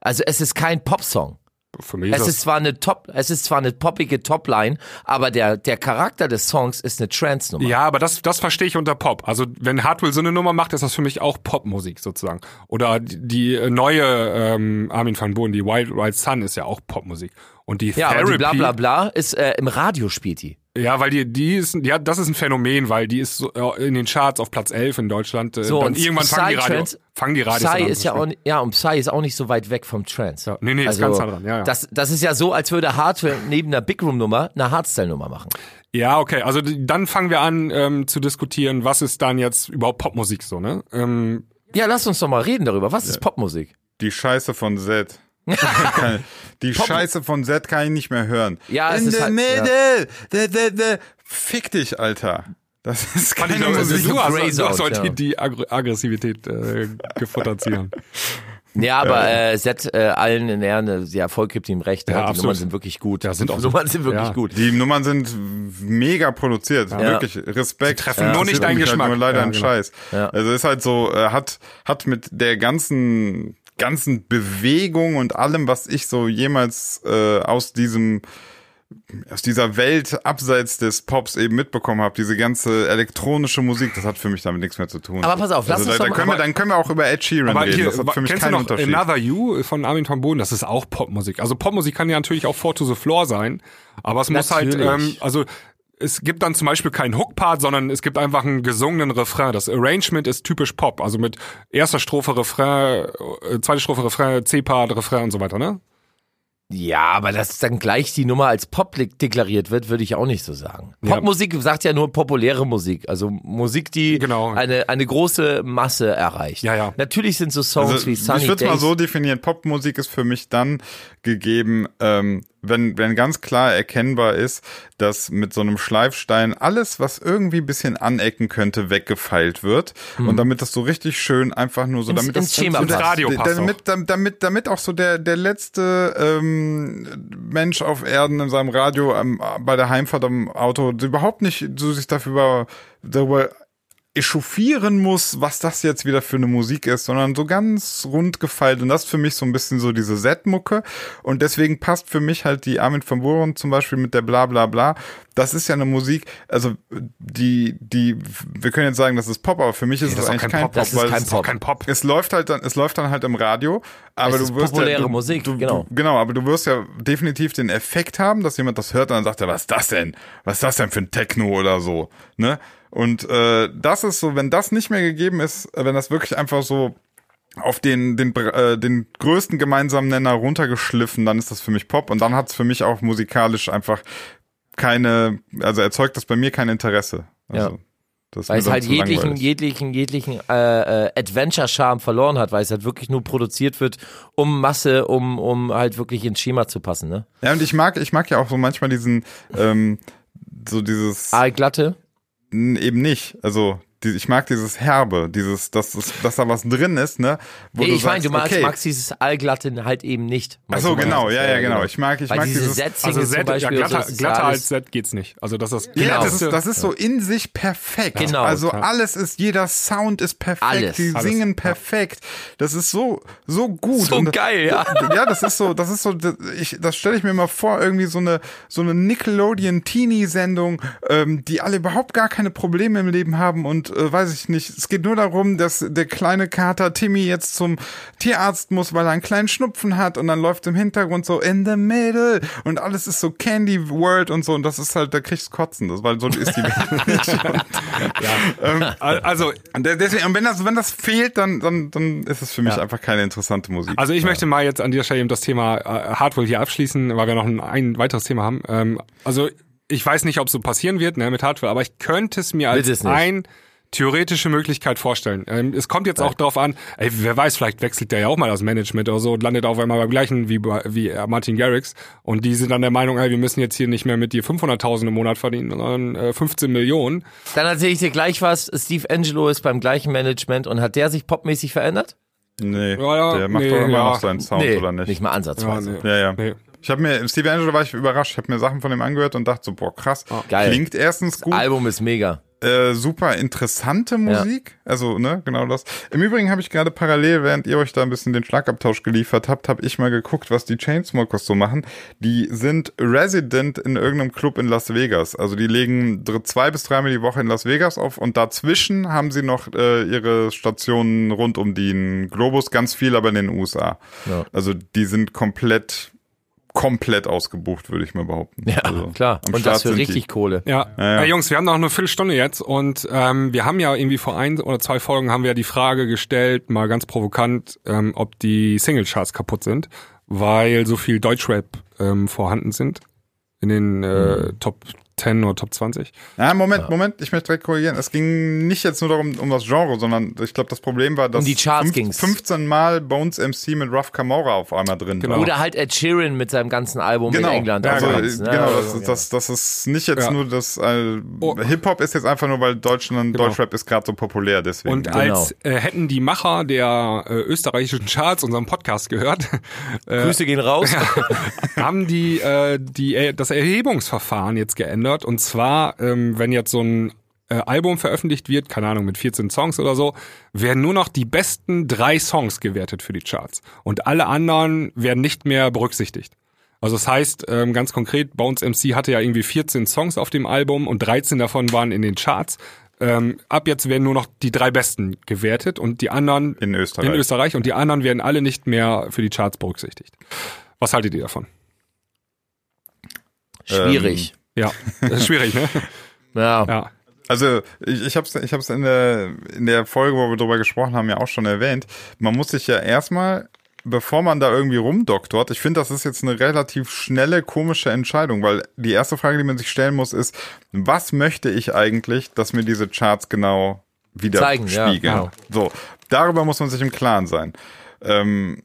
Also es ist kein Popsong. Für mich ist Es ist zwar eine Top, es ist zwar eine poppige Topline, aber der, der Charakter des Songs ist eine Trance-Nummer. Ja, aber das, das verstehe ich unter Pop. Also wenn Hardwell so eine Nummer macht, ist das für mich auch Popmusik sozusagen. Oder die, die neue ähm, Armin van Buuren, die Wild Wild Sun ist ja auch Popmusik. Und die Ja, aber Therapy, die bla bla bla ist äh, im Radio spielt die. ja, weil die, die ist, ja, das ist ein Phänomen, weil die ist so, äh, in den Charts auf Platz 11 in Deutschland. Äh, So, dann und irgendwann fangen die, Radio, Psytrance- fangen die Radios Psy an ist ja auch, ja, und Psy ist auch nicht so weit weg vom Trance. Ja, nee, nee, ist ganz nah dran, ja, ja. Das, das ist ja so, als würde Hardware neben einer Big Room Nummer eine Hardstyle-Nummer machen. Ja, okay. Also dann fangen wir an ähm, zu diskutieren, was ist dann jetzt überhaupt Popmusik so, ne? Ähm, Ja, lass uns doch mal reden darüber. Was ist Popmusik? Die Scheiße von Z. die Scheiße von Z kann ich nicht mehr hören. Ja, In ist der halt- Mitte. Da, da, da. Fick dich, Alter. Das ist keine also Musik. du hast, du hast heute ja. die Agr Aggressivität äh, gefuttert, Sian. Ja, aber äh, Set äh, allen in Ehren, äh, ja, Volk gibt ihm recht. Ja, Ja, die absolut. Nummern sind wirklich gut. Ja, sind auch die. Nummern sind wirklich Ja. gut. Die Nummern sind mega produziert, wirklich Respekt. Sie treffen nur nicht deinen Halt Geschmack. nur leider Ja, ein genau. Scheiß. Ja. Also ist halt so, äh, hat hat mit der ganzen ganzen Bewegung und allem, was ich so jemals äh, aus diesem aus dieser Welt abseits des Pops eben mitbekommen habe, diese ganze elektronische Musik, das hat für mich damit nichts mehr zu tun. Aber pass auf, lass also uns da, da mal- können wir, aber- dann können wir auch über Ed Sheeran Aber reden. hier, das hat für mich kennst keinen du noch Unterschied. Another You von Armin van Buuren? Das ist auch Popmusik. Also Popmusik kann ja natürlich auch Four to the Floor sein, aber es muss halt, Natürlich. ähm, also es gibt dann zum Beispiel keinen Hook-Part, sondern es gibt einfach einen gesungenen Refrain. Das Arrangement ist typisch Pop, also mit erster Strophe Refrain, äh, zweite Strophe Refrain, C-Part, Refrain und so weiter, ne? Ja, aber dass dann gleich die Nummer als Pop deklariert wird, würde ich auch nicht so sagen. Ja. Popmusik sagt ja nur populäre Musik, also Musik, die Genau. eine, eine große Masse erreicht. Ja, ja. Natürlich sind so Songs Also, wie Sunny ich würde es mal so definieren, Popmusik ist für mich dann gegeben, ähm, wenn, wenn ganz klar erkennbar ist, dass mit so einem Schleifstein alles, was irgendwie ein bisschen anecken könnte, weggefeilt wird. Und damit das so richtig schön einfach nur so, Ins- damit ins das Schema damit, passt. Radio passt damit, damit, damit, damit auch so der, der letzte ähm, Mensch auf Erden in seinem Radio am, bei der Heimfahrt am Auto überhaupt nicht so sich dafür darüber echauffieren muss, was das jetzt wieder für eine Musik ist, sondern so ganz rund gefeilt. Und das ist für mich so ein bisschen so diese Z-Mucke. Und deswegen passt für mich halt die Armin van Buuren zum Beispiel mit der bla bla bla. Das ist ja eine Musik, also die, die, wir können jetzt sagen, das ist Pop, aber für mich ist das es ist auch eigentlich kein kein Pop. Pop, Das ist weil kein es, Pop. Kein Pop. es läuft halt dann, es läuft dann halt im Radio, aber Es du ist wirst populäre ja, du, Musik, du, genau. Du, genau, aber du wirst ja definitiv den Effekt haben, dass jemand das hört und dann sagt er, was ist das denn? Was ist das denn für ein Techno oder so, ne? Und äh, das ist so, wenn das nicht mehr gegeben ist, äh, wenn das wirklich einfach so auf den den äh, den größten gemeinsamen Nenner runtergeschliffen, dann ist das für mich Pop und dann hat es für mich auch musikalisch einfach keine, also erzeugt das bei mir kein Interesse. Also, Ja. das Weil es halt jeglichen, jeglichen, jeglichen äh, äh, Adventure-Charme verloren hat, weil es halt wirklich nur produziert wird, um Masse, um, um halt wirklich ins Schema zu passen, ne? Ja, und ich mag, ich mag ja auch so manchmal diesen, ähm, so dieses, Aalglatte. Eben nicht. Also, ich mag dieses Herbe, dieses, dass, es- dass da was drin ist, ne? Wo Nee, ich meine, du magst, okay. magst dieses Allglatte halt eben nicht. Ach so, genau, ja, ja, genau. Ich mag, ich Weil mag diese dieses, Set-Singles Also zum Z, ja, glatter, so, glatter als Z geht's nicht. Also das ist ja, das, das ist, das ist so in sich perfekt. Genau. Also alles ist, jeder Sound ist perfekt, Alles. die Alles. singen perfekt. Das ist so, so gut. So geil, ja. Ja, das ist so, das ist so, das- ich, das stelle ich mir mal vor, irgendwie so eine, so eine Nickelodeon-Teenie-Sendung, ähm, die alle überhaupt gar keine Probleme im Leben haben und äh, weiß ich nicht. Es geht nur darum, dass der kleine Kater Timmy jetzt zum Tierarzt muss, weil er einen kleinen Schnupfen hat und dann läuft im Hintergrund so in the middle und alles ist so Candy World und so und das ist halt, da kriegst du Kotzen, das, weil so ist die Welt nicht. Und, ähm, Also deswegen, und wenn das, wenn das fehlt, dann, dann, dann ist es für mich Ja. einfach keine interessante Musik. Also ich möchte mal jetzt an dieser Stelle eben das Thema äh, Hardware hier abschließen, weil wir noch ein, ein weiteres Thema haben. Ähm, also ich weiß nicht, ob es so passieren wird ne, mit Hardware, aber ich könnte es mir als ein theoretische Möglichkeit vorstellen. Ähm, es kommt jetzt auch darauf an, ey, wer weiß, vielleicht wechselt der ja auch mal das Management oder so und landet auf einmal beim gleichen wie, wie äh, Martin Garrix und die sind dann der Meinung, ey, wir müssen jetzt hier nicht mehr mit dir 500.000 im Monat verdienen, sondern äh, 15 Millionen. Dann erzähle ich dir gleich was. Steve Angelo ist beim gleichen Management und hat der sich popmäßig verändert? Nee, Ja, ja, der macht nee, doch immer ja. noch seinen Sound, oder nicht? nicht mal ansatzweise. nee. Ja, ja. Nee. Ich habe mir, Steve Angelo war ich überrascht, ich habe mir Sachen von dem angehört und dachte so, boah, krass. Geil. Klingt erstens gut, Album ist mega. Äh, super interessante Musik. Also, ne, genau das. Im Übrigen habe ich gerade parallel, während ihr euch da ein bisschen den Schlagabtausch geliefert habt, habe ich mal geguckt, was die Chainsmokers so machen. Die sind Resident in irgendeinem Club in Las Vegas. Also die legen zwei bis dreimal die Woche in Las Vegas auf und dazwischen haben sie noch äh, ihre Stationen rund um den Globus, ganz viel aber in den USA. Ja. Also die sind komplett komplett ausgebucht, würde ich mal behaupten. Ja, also, klar. Und Start das für sind die. richtig Kohle. Ja. Ja, ja. Äh, Jungs, wir haben noch eine Viertelstunde jetzt und ähm, wir haben ja irgendwie vor ein oder zwei Folgen haben wir ja die Frage gestellt, mal ganz provokant, ähm, ob die Singlecharts kaputt sind, weil so viel Deutschrap ähm, vorhanden sind in den äh, Top 10 oder Top 20. Ja, Moment, Moment, ich möchte direkt korrigieren. Es ging nicht jetzt nur darum, um das Genre, sondern ich glaube, das Problem war, dass die Charts ging's. 15 Mal Bones MC mit Ruff Camora auf einmal drin Genau. war. Oder halt Ed Sheeran mit seinem ganzen Album Genau, in England. ja, Also genau, ne? genau Also, das, das, das ist nicht jetzt Ja. nur das, äh, Oh. Hip-Hop ist jetzt einfach nur, weil Deutschland, Genau. Deutschrap ist gerade so populär, deswegen. Und Genau. als äh, hätten die Macher der äh, österreichischen Charts unseren Podcast gehört, äh, Grüße gehen raus. haben die, äh, die äh, das Erhebungsverfahren jetzt geändert. Und zwar, ähm, wenn jetzt so ein äh, Album veröffentlicht wird, keine Ahnung, mit 14 Songs oder so, werden nur noch die besten drei Songs gewertet für die Charts. Und alle anderen werden nicht mehr berücksichtigt. Also das heißt, ähm, ganz konkret, Bones MC hatte ja irgendwie 14 Songs auf dem Album und 13 davon waren in den Charts. Ähm, ab jetzt werden nur noch die drei besten gewertet und die anderen In Österreich. in Österreich und die anderen werden alle nicht mehr für die Charts berücksichtigt. Was haltet ihr davon? Schwierig. Ja, das ist schwierig, ne? ja. Ja. Also ich, ich habe es ich hab's in, der, in der Folge, wo wir drüber gesprochen haben, ja auch schon erwähnt. Man muss sich ja erstmal, bevor man da irgendwie rumdoktort, ich finde, das ist jetzt eine relativ schnelle, komische Entscheidung, weil die erste Frage, die man sich stellen muss, ist, was möchte ich eigentlich, dass mir diese Charts genau wieder Zeigen, ja, spiegeln? genau. So, darüber muss man sich im Klaren sein. Ähm,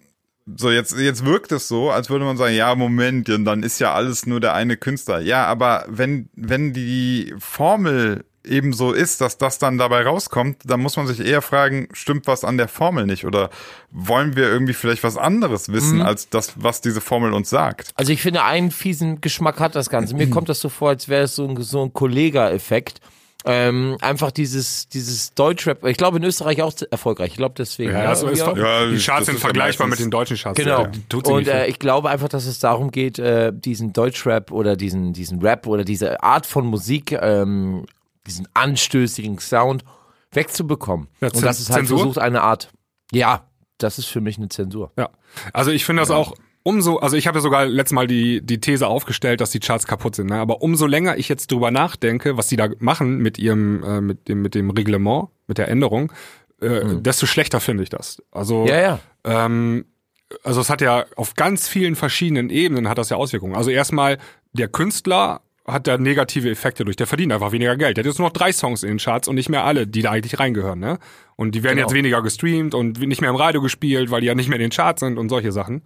so, jetzt, jetzt wirkt es so, als würde man sagen, ja, Moment, dann ist ja alles nur der eine Künstler. Ja, aber wenn, wenn die Formel eben so ist, dass das dann dabei rauskommt, dann muss man sich eher fragen, stimmt was an der Formel nicht? Oder wollen wir irgendwie vielleicht was anderes wissen, Mhm. als das, was diese Formel uns sagt? Also ich finde, einen fiesen Geschmack hat das Ganze. Mir kommt das so vor, als wäre es so ein, so ein Kollega-Effekt. Ähm, einfach dieses, dieses Deutschrap, ich glaube in Österreich auch erfolgreich, ich glaube deswegen. Ja, also ist. Ja, die Charts sind ja vergleichbar mit den deutschen Charts. Genau. Ja, und äh, ich glaube einfach, dass es darum geht, äh, diesen Deutschrap oder diesen, diesen Rap oder diese Art von Musik, ähm, diesen anstößigen Sound wegzubekommen. Ja, und das ist halt Zensur? versucht, eine Art. Ja, das ist für mich eine Zensur. ja. Also ich finde das auch umso, also ich habe ja sogar letztes Mal die, die These aufgestellt, dass die Charts kaputt sind. Ne? Aber umso länger ich jetzt drüber nachdenke, was die da machen mit ihrem, äh, mit dem, mit dem Reglement, mit der Änderung, äh, desto schlechter finde ich das. Also Mhm. Ja, ja. Ähm, also es hat ja auf ganz vielen verschiedenen Ebenen hat das ja Auswirkungen. Also erstmal der Künstler hat da negative Effekte durch. Der verdient einfach weniger Geld. Der hat jetzt nur noch drei Songs in den Charts und nicht mehr alle, die da eigentlich reingehören. Ne? Und die werden Genau. jetzt weniger gestreamt und nicht mehr im Radio gespielt, weil die ja nicht mehr in den Charts sind und solche Sachen.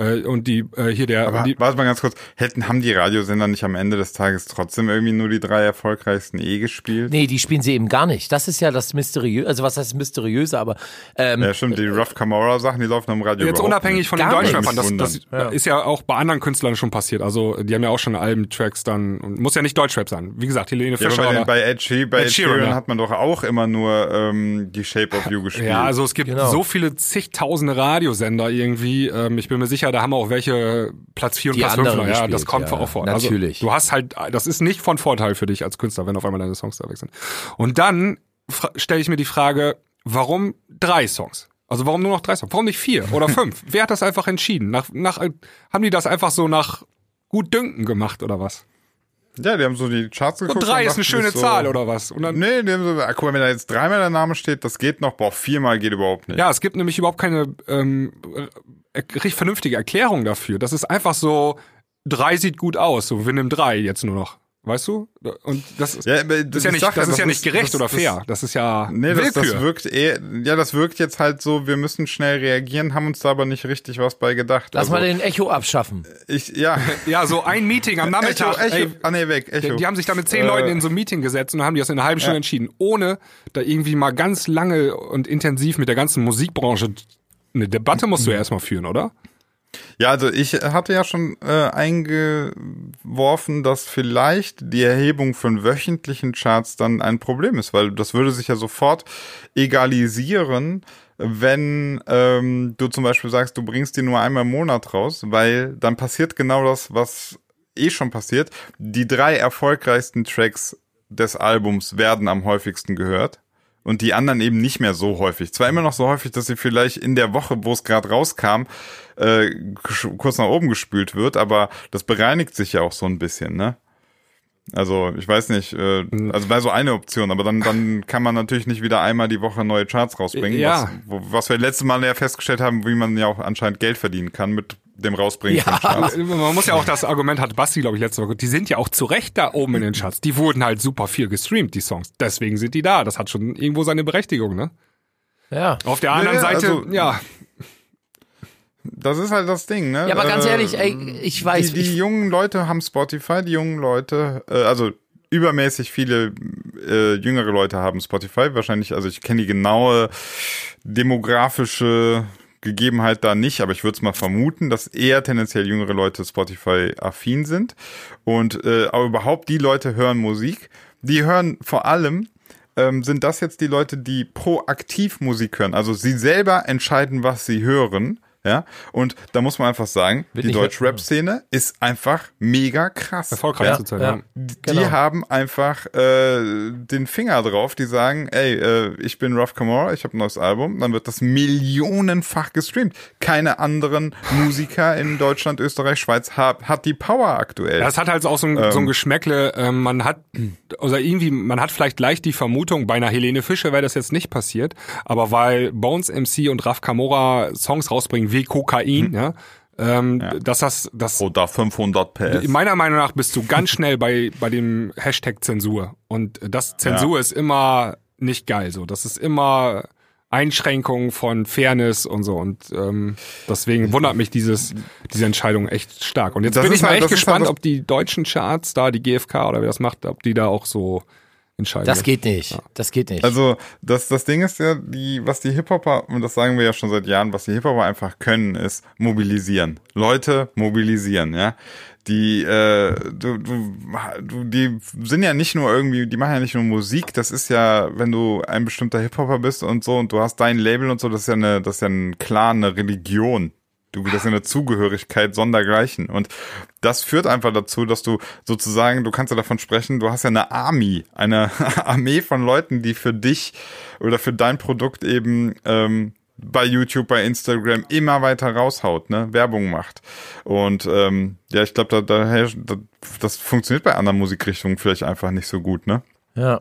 Äh, und die äh, hier der Aber die, warte mal ganz kurz, hätten, haben die Radiosender nicht am Ende des Tages trotzdem irgendwie nur die drei erfolgreichsten eh gespielt? Nee, die spielen sie eben gar nicht. Das ist ja das Mysteriöse, also was heißt Mysteriöse, aber ähm, Ja, stimmt, die Rough Camora Sachen, die laufen im Radio Jetzt überhaupt unabhängig nicht. von den Gar Deutschrappern, das, das wundern. ist ja auch bei anderen Künstlern schon passiert. Also die haben ja auch schon Albentracks dann, und muss ja nicht Deutschrap sein. Wie gesagt, Helene Ja, aber Fischer bei, Ed, She, bei Ed Sheeran ja. hat man doch auch immer nur ähm, die Shape of You gespielt. Ja, also es gibt Genau. so viele zigtausende Radiosender irgendwie. Ähm, ich bin mir sicher, da haben auch welche Platz 4 und Die Platz 5 anderen noch. Ja, gespielt, das kommt ja, auch vor. natürlich. Also, du hast halt, das ist nicht von Vorteil für dich als Künstler, wenn auf einmal deine Songs da weg sind. Und dann stelle ich mir die Frage, warum drei Songs? Also warum nur noch drei Songs? Warum nicht vier oder fünf? Wer hat das einfach entschieden? Nach, nach, haben die das einfach so nach gut Dünken gemacht oder was? Ja, die haben so die Charts Und geguckt. drei und ist eine schöne so, Zahl oder was? Und dann, Nee, die haben so, ah, guck mal, wenn da jetzt dreimal der Name steht, das geht noch, boah, viermal geht überhaupt nicht. Ja, es gibt nämlich überhaupt keine ähm, äh, richtig vernünftige Erklärung dafür. Das ist einfach so, drei sieht gut aus, so wir nehmen drei jetzt nur noch. Weißt du? Und das ist, Ja, aber das ist ja nicht, das ja, ist ja nicht gerecht das- oder das- fair. Das ist ja Nee, das, Willkür. das wirkt eher, ja, das wirkt jetzt halt so, wir müssen schnell reagieren, haben uns da aber nicht richtig was bei gedacht. lass also, mal den Echo abschaffen. ich, ja. ja, so ein Meeting am Nachmittag. Echo, Echo, ey, ah, nee, weg, Echo. die, die haben sich da mit zehn Äh, Leuten in so ein Meeting gesetzt und haben die das in einer halben Stunde Ja. entschieden, ohne da irgendwie mal ganz lange und intensiv mit der ganzen Musikbranche eine Debatte musst du ja erstmal führen, oder? Ja, also ich hatte ja schon äh, eingeworfen, dass vielleicht die Erhebung von wöchentlichen Charts dann ein Problem ist, weil das würde sich ja sofort egalisieren, wenn ähm, du zum Beispiel sagst, du bringst die nur einmal im Monat raus, weil dann passiert genau das, was eh schon passiert. Die drei erfolgreichsten Tracks des Albums werden am häufigsten gehört und die anderen eben nicht mehr so häufig. Zwar immer noch so häufig, dass sie vielleicht in der Woche, wo es gerade rauskam, äh, kurz nach oben gespült wird, aber das bereinigt sich ja auch so ein bisschen, ne? Also ich weiß nicht, äh, also wäre so eine Option, aber dann dann kann man natürlich nicht wieder einmal die Woche neue Charts rausbringen, Ja. was, wo, was wir letztes Mal ja festgestellt haben, wie man ja auch anscheinend Geld verdienen kann mit dem Rausbringen Ja. Charts. Man muss ja auch das Argument hat Basti, glaube ich, letzte Woche. Die sind ja auch zu Recht da oben in den Charts. Die wurden halt super viel gestreamt, die Songs. Deswegen sind die da. Das hat schon irgendwo seine Berechtigung, ne? Ja. Auf der anderen ja, Seite, also- ja, Das ist halt das Ding, ne? Ja, aber ganz Äh, ehrlich, ey, ich weiß, die, die ich, jungen Leute haben Spotify, die jungen Leute, äh, also übermäßig viele äh, jüngere Leute haben Spotify. Wahrscheinlich, also ich kenne die genaue demografische Gegebenheit da nicht, aber ich würde es mal vermuten, dass eher tendenziell jüngere Leute Spotify-affin sind. Und äh, aber überhaupt die Leute hören Musik. Die hören vor allem ähm, sind das jetzt die Leute, die proaktiv Musik hören. Also sie selber entscheiden, was sie hören. Ja, und da muss man einfach sagen, Wird die nicht- Deutsch-Rap-Szene ist einfach mega krass. erfolgreich Ja, zu sein. ja. Die Genau. haben einfach äh, den Finger drauf, die sagen, ey, äh, ich bin Ruff Kamora, ich habe ein neues Album, dann wird das millionenfach gestreamt. Keine anderen Musiker in Deutschland, Österreich, Schweiz hat, hat die Power aktuell. Das hat halt auch so ein, so ein Geschmäckle. Ähm, man hat, oder irgendwie, man hat vielleicht leicht die Vermutung, bei einer Helene Fischer wäre das jetzt nicht passiert, aber weil Bones MC und Raf Kamora Songs rausbringen wie Kokain, ja, ähm, dass das, das Oder 500 PS. Meiner Meinung nach bist du ganz schnell bei, bei dem Hashtag Zensur. Und das Zensur ist immer nicht geil so. Das ist immer Einschränkung von Fairness und so. Und ähm, deswegen wundert mich dieses, diese Entscheidung echt stark. Und jetzt Das bin ich mal halt- echt gespannt, halt das- ob die deutschen Charts da, die GfK oder wer das macht, ob die da auch so entscheiden. das geht nicht. Das geht nicht. Also das, das Ding ist ja, die, was die Hip-Hopper, und das sagen wir ja schon seit Jahren, was die Hip-Hopper einfach können, ist mobilisieren. Leute mobilisieren, ja. Die, äh, du, du, du, die sind ja nicht nur irgendwie, die machen ja nicht nur Musik, das ist ja, wenn du ein bestimmter Hip-Hopper bist und so und du hast dein Label und so, das ist ja eine, das ist ja ein Clan, eine Religion. Du, das ist ja eine Zugehörigkeit sondergleichen. Und das führt einfach dazu, dass du sozusagen, du kannst ja davon sprechen, du hast ja eine Army, eine Armee von Leuten, die für dich oder für dein Produkt eben ähm, bei YouTube, bei Instagram immer weiter raushaut, ne, Werbung macht. Und ähm, ja, ich glaube, da, da, das funktioniert bei anderen Musikrichtungen vielleicht einfach nicht so gut, ne? Ja.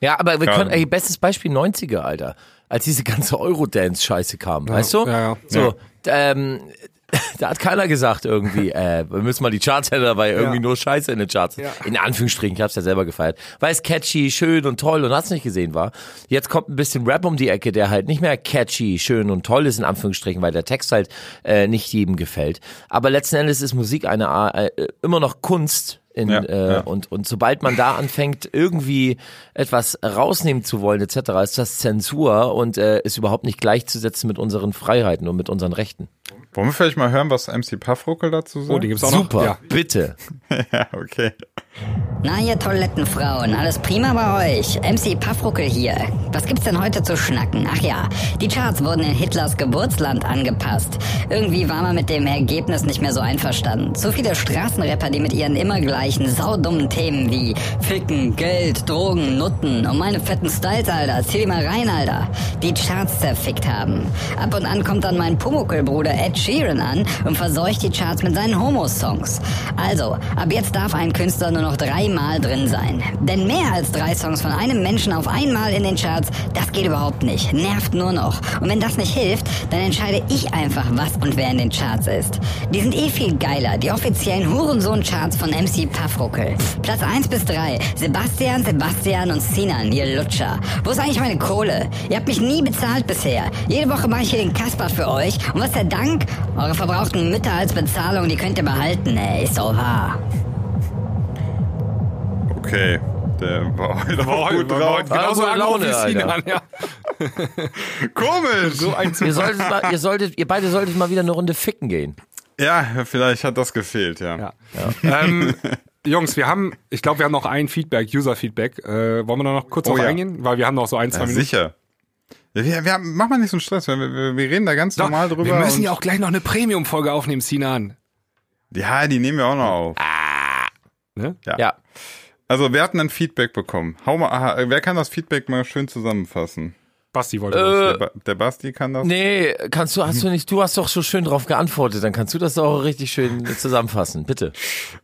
Ja, aber wir Ja. können, ey, bestes Beispiel 90er, Alter. Als diese ganze Eurodance-Scheiße kam, weißt du? ja, ja. So, ähm, da hat keiner gesagt irgendwie, äh, wir müssen mal die Charts ändern, weil irgendwie Ja. nur Scheiße in den Charts. Ja. In Anführungsstrichen, ich hab's ja selber gefeiert. Weil es catchy, schön und toll und hast nicht gesehen war. Jetzt kommt ein bisschen Rap um die Ecke, der halt nicht mehr catchy, schön und toll ist in Anführungsstrichen, weil der Text halt äh, nicht jedem gefällt. Aber letzten Endes ist Musik eine Art, äh, immer noch Kunst. In, Ja, äh, ja. Und, und sobald man da anfängt, irgendwie etwas rausnehmen zu wollen, etc., ist das Zensur und äh, ist überhaupt nicht gleichzusetzen mit unseren Freiheiten und mit unseren Rechten. Wollen wir vielleicht mal hören, was MC Puffruckel dazu sagt? Oh, die gibt's auch Super, noch. Ja. bitte. ja, okay. Na, ihr Toilettenfrauen, alles prima bei euch. MC Paffruckel hier. Was gibt's denn heute zu schnacken? Ach ja, die Charts wurden in Hitlers Geburtsland angepasst. Irgendwie war man mit dem Ergebnis nicht mehr so einverstanden. Zu viele Straßenrapper, die mit ihren immer gleichen saudummen Themen wie Ficken, Geld, Drogen, Nutten und meine fetten Styles, Alter, zieh die mal rein, Alter, die Charts zerfickt haben. Ab und an kommt dann mein Pumuckelbruder Ed Sheeran an und verseucht die Charts mit seinen Homo-Songs. Also, ab jetzt darf ein Künstler nur noch dreimal drin sein. Denn mehr als drei Songs von einem Menschen auf einmal in den Charts, das geht überhaupt nicht. Nervt nur noch. Und wenn das nicht hilft, dann entscheide ich einfach, was und wer in den Charts ist. Die sind eh viel geiler, die offiziellen Hurensohn-Charts von MC Puffruckel. Platz 1 bis 3, Sebastian, Sebastian und Sinan, ihr Lutscher. Wo ist eigentlich meine Kohle? Ihr habt mich nie bezahlt bisher. Jede Woche mache ich hier den Kasper für euch. Und was ist der Dank? Eure verbrauchten Mütter als Bezahlung, die könnt ihr behalten, ey. Ist doch wahr. Okay. Der war heute War gut war drauf. heute genauso angerufen Laune, wie Sinan, Alter. ja. Komisch. So ein Ihr solltet, mal, ihr solltet, ihr beide solltet mal wieder eine Runde ficken gehen. Ja, vielleicht hat das gefehlt, ja. Ja. Ähm, Jungs, wir haben, ich glaube, wir haben noch ein Feedback, User-Feedback. Äh, wollen wir da noch kurz Oh drauf ja. eingehen? Weil wir haben noch so ein, zwei Ja, Minuten. sicher. Ja, wir, wir haben, mach mal nicht so einen Stress. Wir, wir, wir reden da ganz Doch, normal drüber. wir müssen ja auch gleich noch eine Premium-Folge aufnehmen, Sinan. Ja, die nehmen wir auch noch auf. Ne? Ja. Ja. Also, wir hatten ein Feedback bekommen. Hau mal, aha, wer kann das Feedback mal schön zusammenfassen? Basti wollte Äh, das. Der, ba der Basti kann das? Nee, kannst du, hast du nicht, du hast doch so schön drauf geantwortet, dann kannst du das doch richtig schön zusammenfassen, bitte.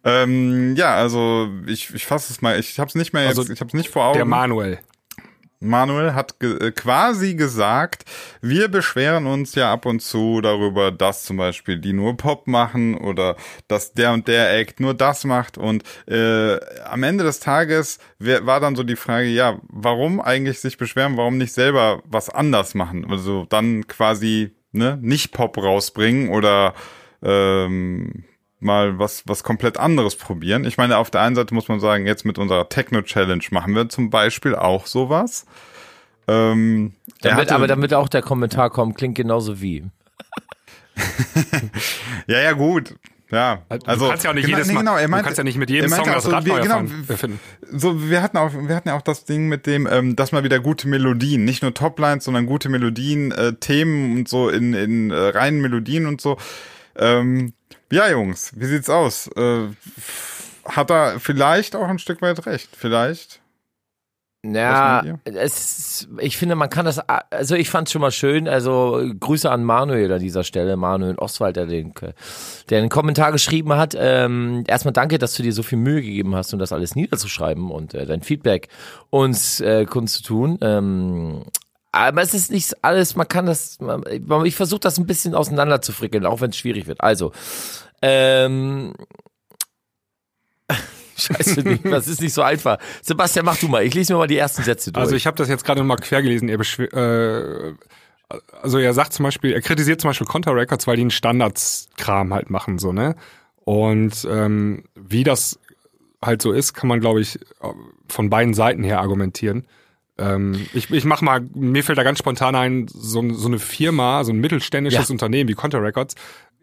Ähm, ja, also ich, ich fasse es mal, ich hab's nicht mehr jetzt, Also, ich hab's nicht vor Augen. Der Manuel. Manuel hat ge äh, quasi gesagt, wir beschweren uns ja ab und zu darüber, dass zum Beispiel die nur Pop machen oder dass der und der Act nur das macht. Und äh, am Ende des Tages war dann so die Frage, ja, warum eigentlich sich beschweren, warum nicht selber was anders machen? Also dann quasi ne, nicht Pop rausbringen oder ähm, mal was, was komplett anderes probieren. Ich meine, auf der einen Seite muss man sagen, jetzt mit unserer Techno-Challenge machen wir zum Beispiel auch sowas. Ähm, Damit, hatte- aber damit auch der Kommentar kommt, klingt genauso wie. ja, ja, gut. Ja, also du kannst ja auch nicht genau, jedes nee, Mal, genau, er du kannst ja nicht mit er jedem Song auch das so, Rad wir, genau, so wir hatten auch wir hatten ja auch das Ding mit dem ähm, dass mal wieder gute Melodien nicht nur Toplines sondern gute Melodien äh, Themen und so in in äh, reinen Melodien und so ähm, ja Jungs wie sieht's aus äh, hat er vielleicht auch ein Stück weit recht vielleicht Ja, es, ich finde, man kann das, also ich fand es schon mal schön, also Grüße an Manuel an dieser Stelle, Manuel Ostwald, der den, der einen Kommentar geschrieben hat. Ähm, erstmal danke, dass du dir so viel Mühe gegeben hast, um das alles niederzuschreiben und äh, dein Feedback uns äh, kundzutun. Ähm, aber es ist nicht alles, man kann das, man, ich versuche das ein bisschen auseinander zu frickeln, auch wenn es schwierig wird. Also, ähm, Scheiße, nicht, das ist nicht so einfach. Sebastian, mach du mal. Ich lese mir mal die ersten Sätze durch. Also ich habe das jetzt gerade nochmal quer gelesen. Er äh, also er sagt zum Beispiel, er kritisiert zum Beispiel Contra Records, weil die einen Standardskram halt machen, so, ne? Und ähm, wie das halt so ist, kann man, glaube ich, von beiden Seiten her argumentieren. Ähm, ich, ich mach mal, mir fällt da ganz spontan ein, so, so eine Firma, so ein mittelständisches Ja. Unternehmen wie Contra Records,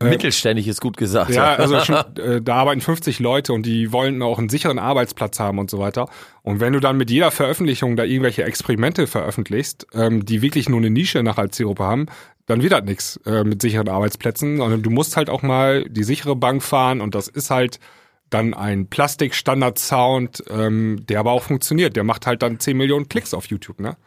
Mittelständig ist gut gesagt. ja, also schon, äh, da arbeiten 50 Leute und die wollen auch einen sicheren Arbeitsplatz haben und so weiter. Und wenn du dann mit jeder Veröffentlichung da irgendwelche Experimente veröffentlichst, ähm, die wirklich nur eine Nische nach als Zielgruppe haben, dann wird das nix äh, mit sicheren Arbeitsplätzen, sondern du musst halt auch mal die sichere Bank fahren und das ist halt dann ein Plastik-Standard-Sound, ähm, der aber auch funktioniert. Der macht halt dann 10 Millionen Klicks auf YouTube, ne?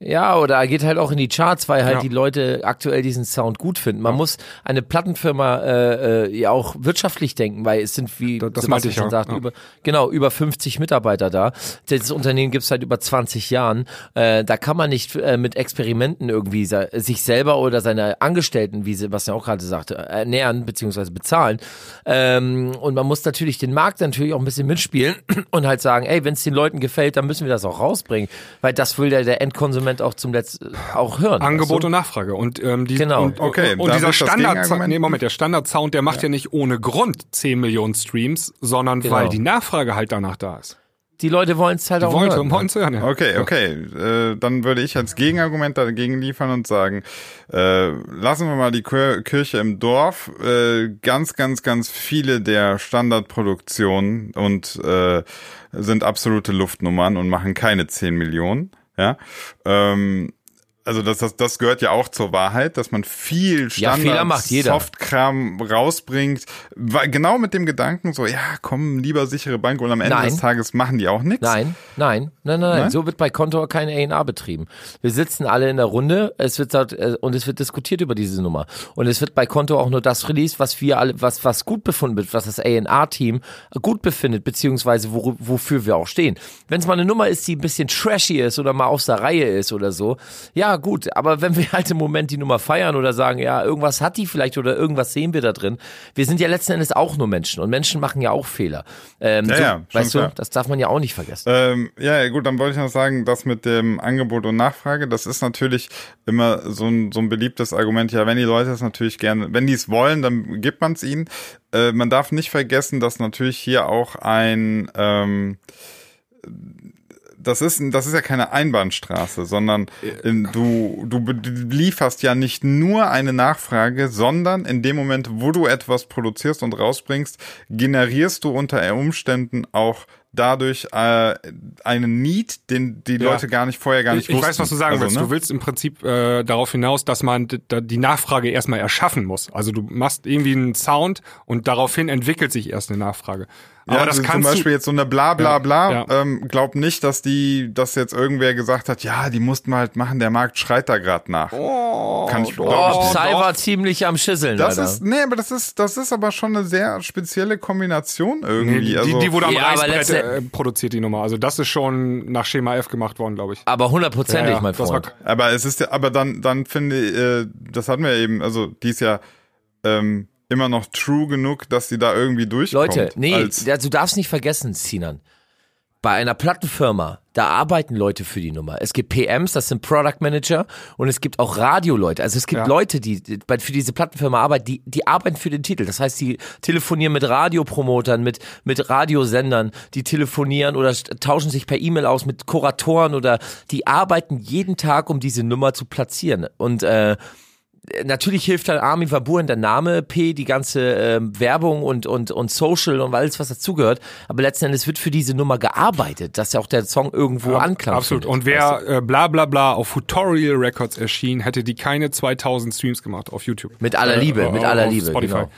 Ja, oder er geht halt auch in die Charts, weil halt Ja. die Leute aktuell diesen Sound gut finden. Man muss eine Plattenfirma äh, äh, ja auch wirtschaftlich denken, weil es sind, wie Das- das Sebastian ich schon ja, sagt, ja. über, genau, über 50 Mitarbeiter da. Das Unternehmen gibt's seit über 20 Jahren. Äh, da kann man nicht äh, mit Experimenten irgendwie sich selber oder seine Angestellten, wie Sebastian auch gerade sagte, ernähren bzw. bezahlen. Ähm, und man muss natürlich den Markt natürlich auch ein bisschen mitspielen und halt sagen, ey, wenn es den Leuten gefällt, dann müssen wir das auch rausbringen, weil das will der, der Endkonsument auch zum letzten auch hören. Angebot weißt und Nachfrage. Und, ähm, die, Genau. und, Okay, und dieser Standard, nee, Moment, der Standard-Sound, der macht ja. nicht ohne Grund 10 Millionen Streams, sondern Genau. weil die Nachfrage halt danach da ist. Die Leute wollen es halt Die auch wollen, hören. wollen hören, ja. Okay, okay. Äh, dann würde ich als Gegenargument dagegen liefern und sagen, äh, lassen wir mal die Kir Kirche im Dorf. Äh, ganz, ganz, ganz viele der Standardproduktionen und äh, sind absolute Luftnummern und machen keine 10 Millionen. Ja. Ähm, also das, das, das gehört ja auch zur Wahrheit, dass man viel Ja, macht jeder. Softkram rausbringt, weil genau mit dem Gedanken so, ja, komm, lieber sichere Bank und am Ende Nein. des Tages machen die auch nichts. Nein, nein, nein, nein, nein. So wird bei Kontor kein A&A betrieben. Wir sitzen alle in der Runde, es wird äh, und es wird diskutiert über diese Nummer. Und es wird bei Konto auch nur das released, was wir alle, was, was gut befunden wird, was das A&A-Team gut befindet, beziehungsweise wo, wofür wir auch stehen. Wenn es mal eine Nummer ist, die ein bisschen trashy ist oder mal aus der Reihe ist oder so, ja gut, aber wenn wir halt im Moment die Nummer feiern oder sagen, ja, irgendwas hat die vielleicht oder irgendwas sehen wir da drin, wir sind ja letzten Endes auch nur Menschen und Menschen machen ja auch Fehler. Ähm, Ja, so, ja, weißt klar. du, das darf man ja auch nicht vergessen. Ähm, ja, ja, gut, dann wollte ich noch sagen, das mit dem Angebot und Nachfrage, das ist natürlich immer so ein, so ein beliebtes Argument. Ja, wenn die Leute es natürlich gerne, wenn die es wollen, dann gibt man es ihnen. Äh, man darf nicht vergessen, dass natürlich hier auch ein, ähm, das ist, das ist ja keine Einbahnstraße, sondern in, du, du lieferst ja nicht nur eine Nachfrage, sondern in dem Moment, wo du etwas produzierst und rausbringst, generierst du unter Umständen auch dadurch äh, einen Need, den die Ja. Leute gar nicht vorher gar nicht Ich, ich wussten. weiß, was du sagen Also, willst. ne? Du willst im Prinzip äh, darauf hinaus, dass man die Nachfrage erstmal erschaffen muss. Also du machst irgendwie einen Sound und daraufhin entwickelt sich erst eine Nachfrage. Aber Ja, das also zum kannst du- Beispiel jetzt so eine bla bla bla, Ja, ja. Ähm, glaub nicht, dass die, dass jetzt irgendwer gesagt hat, ja, die mussten wir halt machen, der Markt schreit da gerade nach. Kann ich, Oh, nicht. Psy war ziemlich am Schüsseln, Das Alter. ist, nee, aber das ist, das ist aber schon eine sehr spezielle Kombination Nee, irgendwie. die, also, die wurde am Ja, Reißbrett äh, produziert, die Nummer. Also das ist schon nach Schema F gemacht worden, glaube ich. aber hundertprozentig, Ja, ja, mein Freund. aber es ist ja, aber dann, dann finde ich, äh, das hatten wir eben, also die ist ja ähm, immer noch true genug, dass sie da irgendwie durchkommt. Leute, nee, als, ja, du darfst nicht vergessen, Sinan. Bei einer Plattenfirma, da arbeiten Leute für die Nummer. Es gibt PMs, das sind Product Manager, und es gibt auch Radioleute. Also es gibt Ja. Leute, die, für diese Plattenfirma arbeiten, die, die arbeiten für den Titel. Das heißt, die telefonieren mit Radiopromotern, mit, mit Radiosendern, die telefonieren oder tauschen sich per E-Mail aus mit Kuratoren oder die arbeiten jeden Tag, um diese Nummer zu platzieren. Und äh, natürlich hilft dann Armin van Buuren der Name, P, die ganze ähm, Werbung und, und, und Social und alles, was dazugehört. Aber letzten Endes wird für diese Nummer gearbeitet, dass ja auch der Song irgendwo Anklang Absolut. findet. Und wer äh, bla bla bla auf Tutorial Records erschien, hätte die keine 2000 Streams gemacht auf YouTube. Mit aller Liebe, mit auf aller Liebe, Spotify. genau.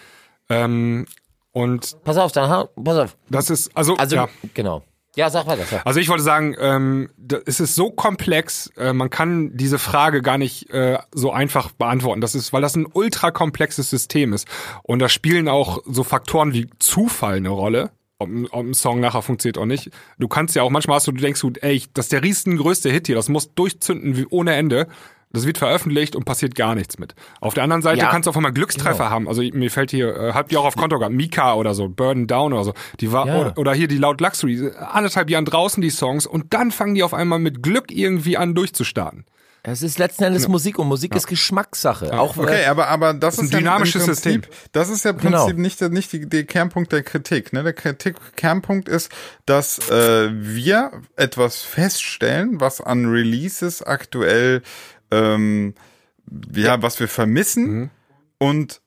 Ähm, und Pass auf, dann, ha- pass auf. das ist, also, Also, ja. genau. Ja, sag weiter. Sag. Also ich wollte sagen, ähm, es ist so komplex, äh, man kann diese Frage gar nicht äh, so einfach beantworten. Das ist, weil das ein ultra komplexes System ist. Und da spielen auch so Faktoren wie Zufall eine Rolle. Ob, ein- ob ein Song nachher funktioniert oder nicht. Du kannst ja auch manchmal hast du, du denkst du, ey, das ist der riesengrößte Hit hier, das muss durchzünden wie ohne Ende. Das wird veröffentlicht und passiert gar nichts mit. Auf der anderen Seite Ja, kannst du auf einmal Glückstreffer haben. Also mir fällt hier, äh, habt ihr auch auf Konto gehabt, Mika oder so, Burden Down oder so. Die war, Ja. oder, oder hier die Loud Luxury, anderthalb Jahren draußen die Songs und dann fangen die auf einmal mit Glück irgendwie an durchzustarten. Es ist letzten Endes Musik und Musik ist Geschmackssache. Auch Okay, äh, aber, aber das, ein ist ja dynamisches Prinzip, System. Das ist ja im Genau. Prinzip nicht, der- nicht die, der Kernpunkt der Kritik. Ne? Der Kritik, Kernpunkt ist, dass äh, wir etwas feststellen, was an Releases aktuell, ähm, ja, was wir vermissen Mhm. und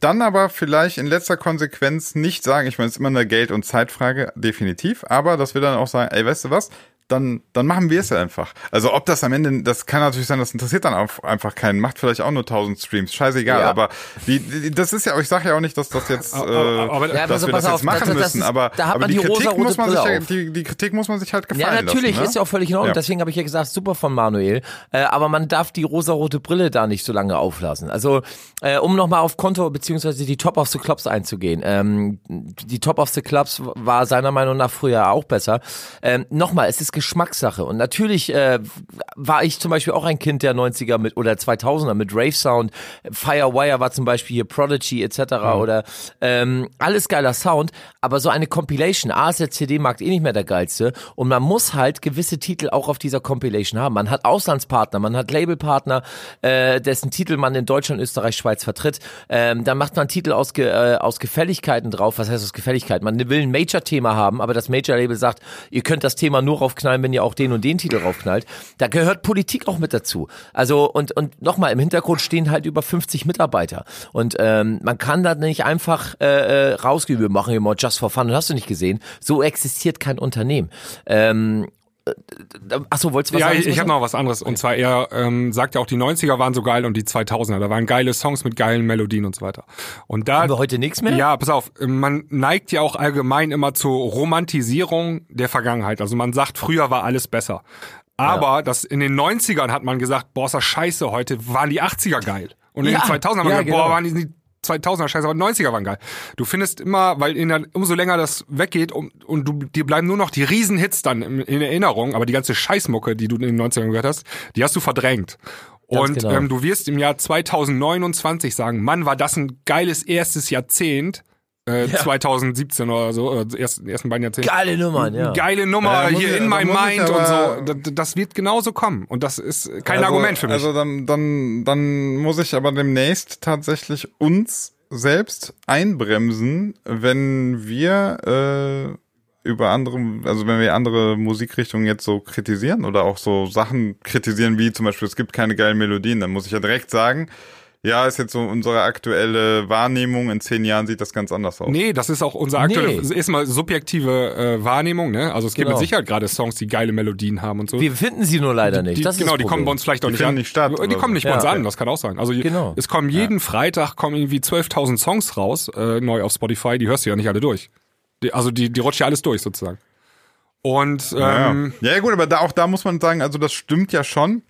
dann aber vielleicht in letzter Konsequenz nicht sagen, ich meine, es ist immer eine Geld- und Zeitfrage, definitiv, aber dass wir dann auch sagen, ey, weißt du was, dann, dann machen wir es ja einfach. Also ob das am Ende, das kann natürlich sein, das interessiert dann auch einfach keinen, macht vielleicht auch nur 1000 Streams, scheißegal, Ja. aber die, die, das ist ja, ich sage ja auch nicht, dass das jetzt, äh, aber- Ja, dass also wir das auf, jetzt machen das- das müssen, ist- aber, da hat aber man die die Kritik muss man sich, Brille ja, auf. die, die Kritik muss man sich halt Ja, gefallen natürlich, lassen, ne? ist ja auch völlig in Ordnung. Ja. Deswegen habe ich ja gesagt, super von Manuel. Äh, aber man darf die rosarote Brille da nicht so lange auflassen. Also, äh, um nochmal auf Konto beziehungsweise die Top of the Clubs einzugehen. Ähm, die Top of the Clubs war seiner Meinung nach früher auch besser. Ähm, nochmal, es ist Geschmackssache. Und natürlich äh, war ich zum Beispiel auch ein Kind der 90er mit oder 2000er mit Rave Sound. Firewire war zum Beispiel hier Prodigy etc. Oder ähm, alles geiler Sound. Aber so eine Compilation, A ist der CD-Markt eh nicht mehr der geilste. Und man muss halt gewisse Titel auch auf dieser Compilation haben. Man hat Auslandspartner, man hat Labelpartner, äh, dessen Titel man in Deutschland, Österreich, Schweiz vertritt. Ähm, dann macht man Titel aus, Ge äh, aus Gefälligkeiten drauf. Was heißt aus Gefälligkeit? Man will ein Major-Thema haben, aber das Major-Label sagt, ihr könnt das Thema nur raufknallen, wenn ihr auch den und den Titel raufknallt. Da gehört Politik auch mit dazu. Also und und nochmal im Hintergrund stehen halt über 50 Mitarbeiter und ähm, man kann da nicht einfach äh, äh, rausgehen. Wir machen mal just for fun. Hast du nicht gesehen? So existiert kein Unternehmen. Ähm, äh, Achso, wolltest du was Ja, sagen? ich, ich habe noch was anderes. Und zwar, er ähm, sagt ja auch, die 90er waren so geil und die 2000er. Da waren geile Songs mit geilen Melodien und so weiter. Und da Haben wir heute nichts mehr? Ja, pass auf, man neigt ja auch allgemein immer zur Romantisierung der Vergangenheit. Also man sagt, früher war alles besser. Aber das in den 90ern hat man gesagt, boah, ist das scheiße, heute waren die 80er geil. Und in Ja, den 2000ern haben wir ja, gesagt, boah, genau. waren die 2000er scheiße, aber die 90er waren geil. Du findest immer, weil in der, umso länger das weggeht um, und du, dir bleiben nur noch die Riesenhits dann in, in Erinnerung, aber die ganze Scheißmucke, die du in den 90ern gehört hast, die hast du verdrängt. Ganz Und genau. ähm, du wirst im Jahr 2029 sagen, Mann, war das ein geiles erstes Jahrzehnt, äh, 2017 oder so, äh, ersten, ersten beiden Jahrzehnte. Geile Nummern, ja. Geile Nummer Ja, hier ich- in my ich mind und so. Das, das wird genauso kommen. Und das ist kein also, Argument für mich. Also dann, dann, dann muss ich aber demnächst tatsächlich uns selbst einbremsen, wenn wir äh, über andere, also wenn wir andere Musikrichtungen jetzt so kritisieren oder auch so Sachen kritisieren, wie zum Beispiel, es gibt keine geilen Melodien, dann muss ich ja direkt sagen, ja, ist jetzt so unsere aktuelle Wahrnehmung, in zehn Jahren sieht das ganz anders aus. Nee, das ist auch unser aktuelle, Nee. ist mal subjektive äh, Wahrnehmung, ne? Also es gibt Genau. mit Sicherheit gerade Songs, die geile Melodien haben und so. Wir finden sie nur leider nicht. die, das ist genau, das die kommen bei uns vielleicht auch Die nicht finden an. nicht statt Die kommen nicht bei uns Ja. an, das kann auch sein. Also Genau. es kommen jeden Freitag kommen irgendwie 12.000 Songs raus, äh, neu auf Spotify, die hörst du ja nicht alle durch. Die, also die, die rutscht ja alles durch sozusagen. Und Ja, ähm, ja. ja gut, aber da, auch da muss man sagen, also das stimmt ja schon.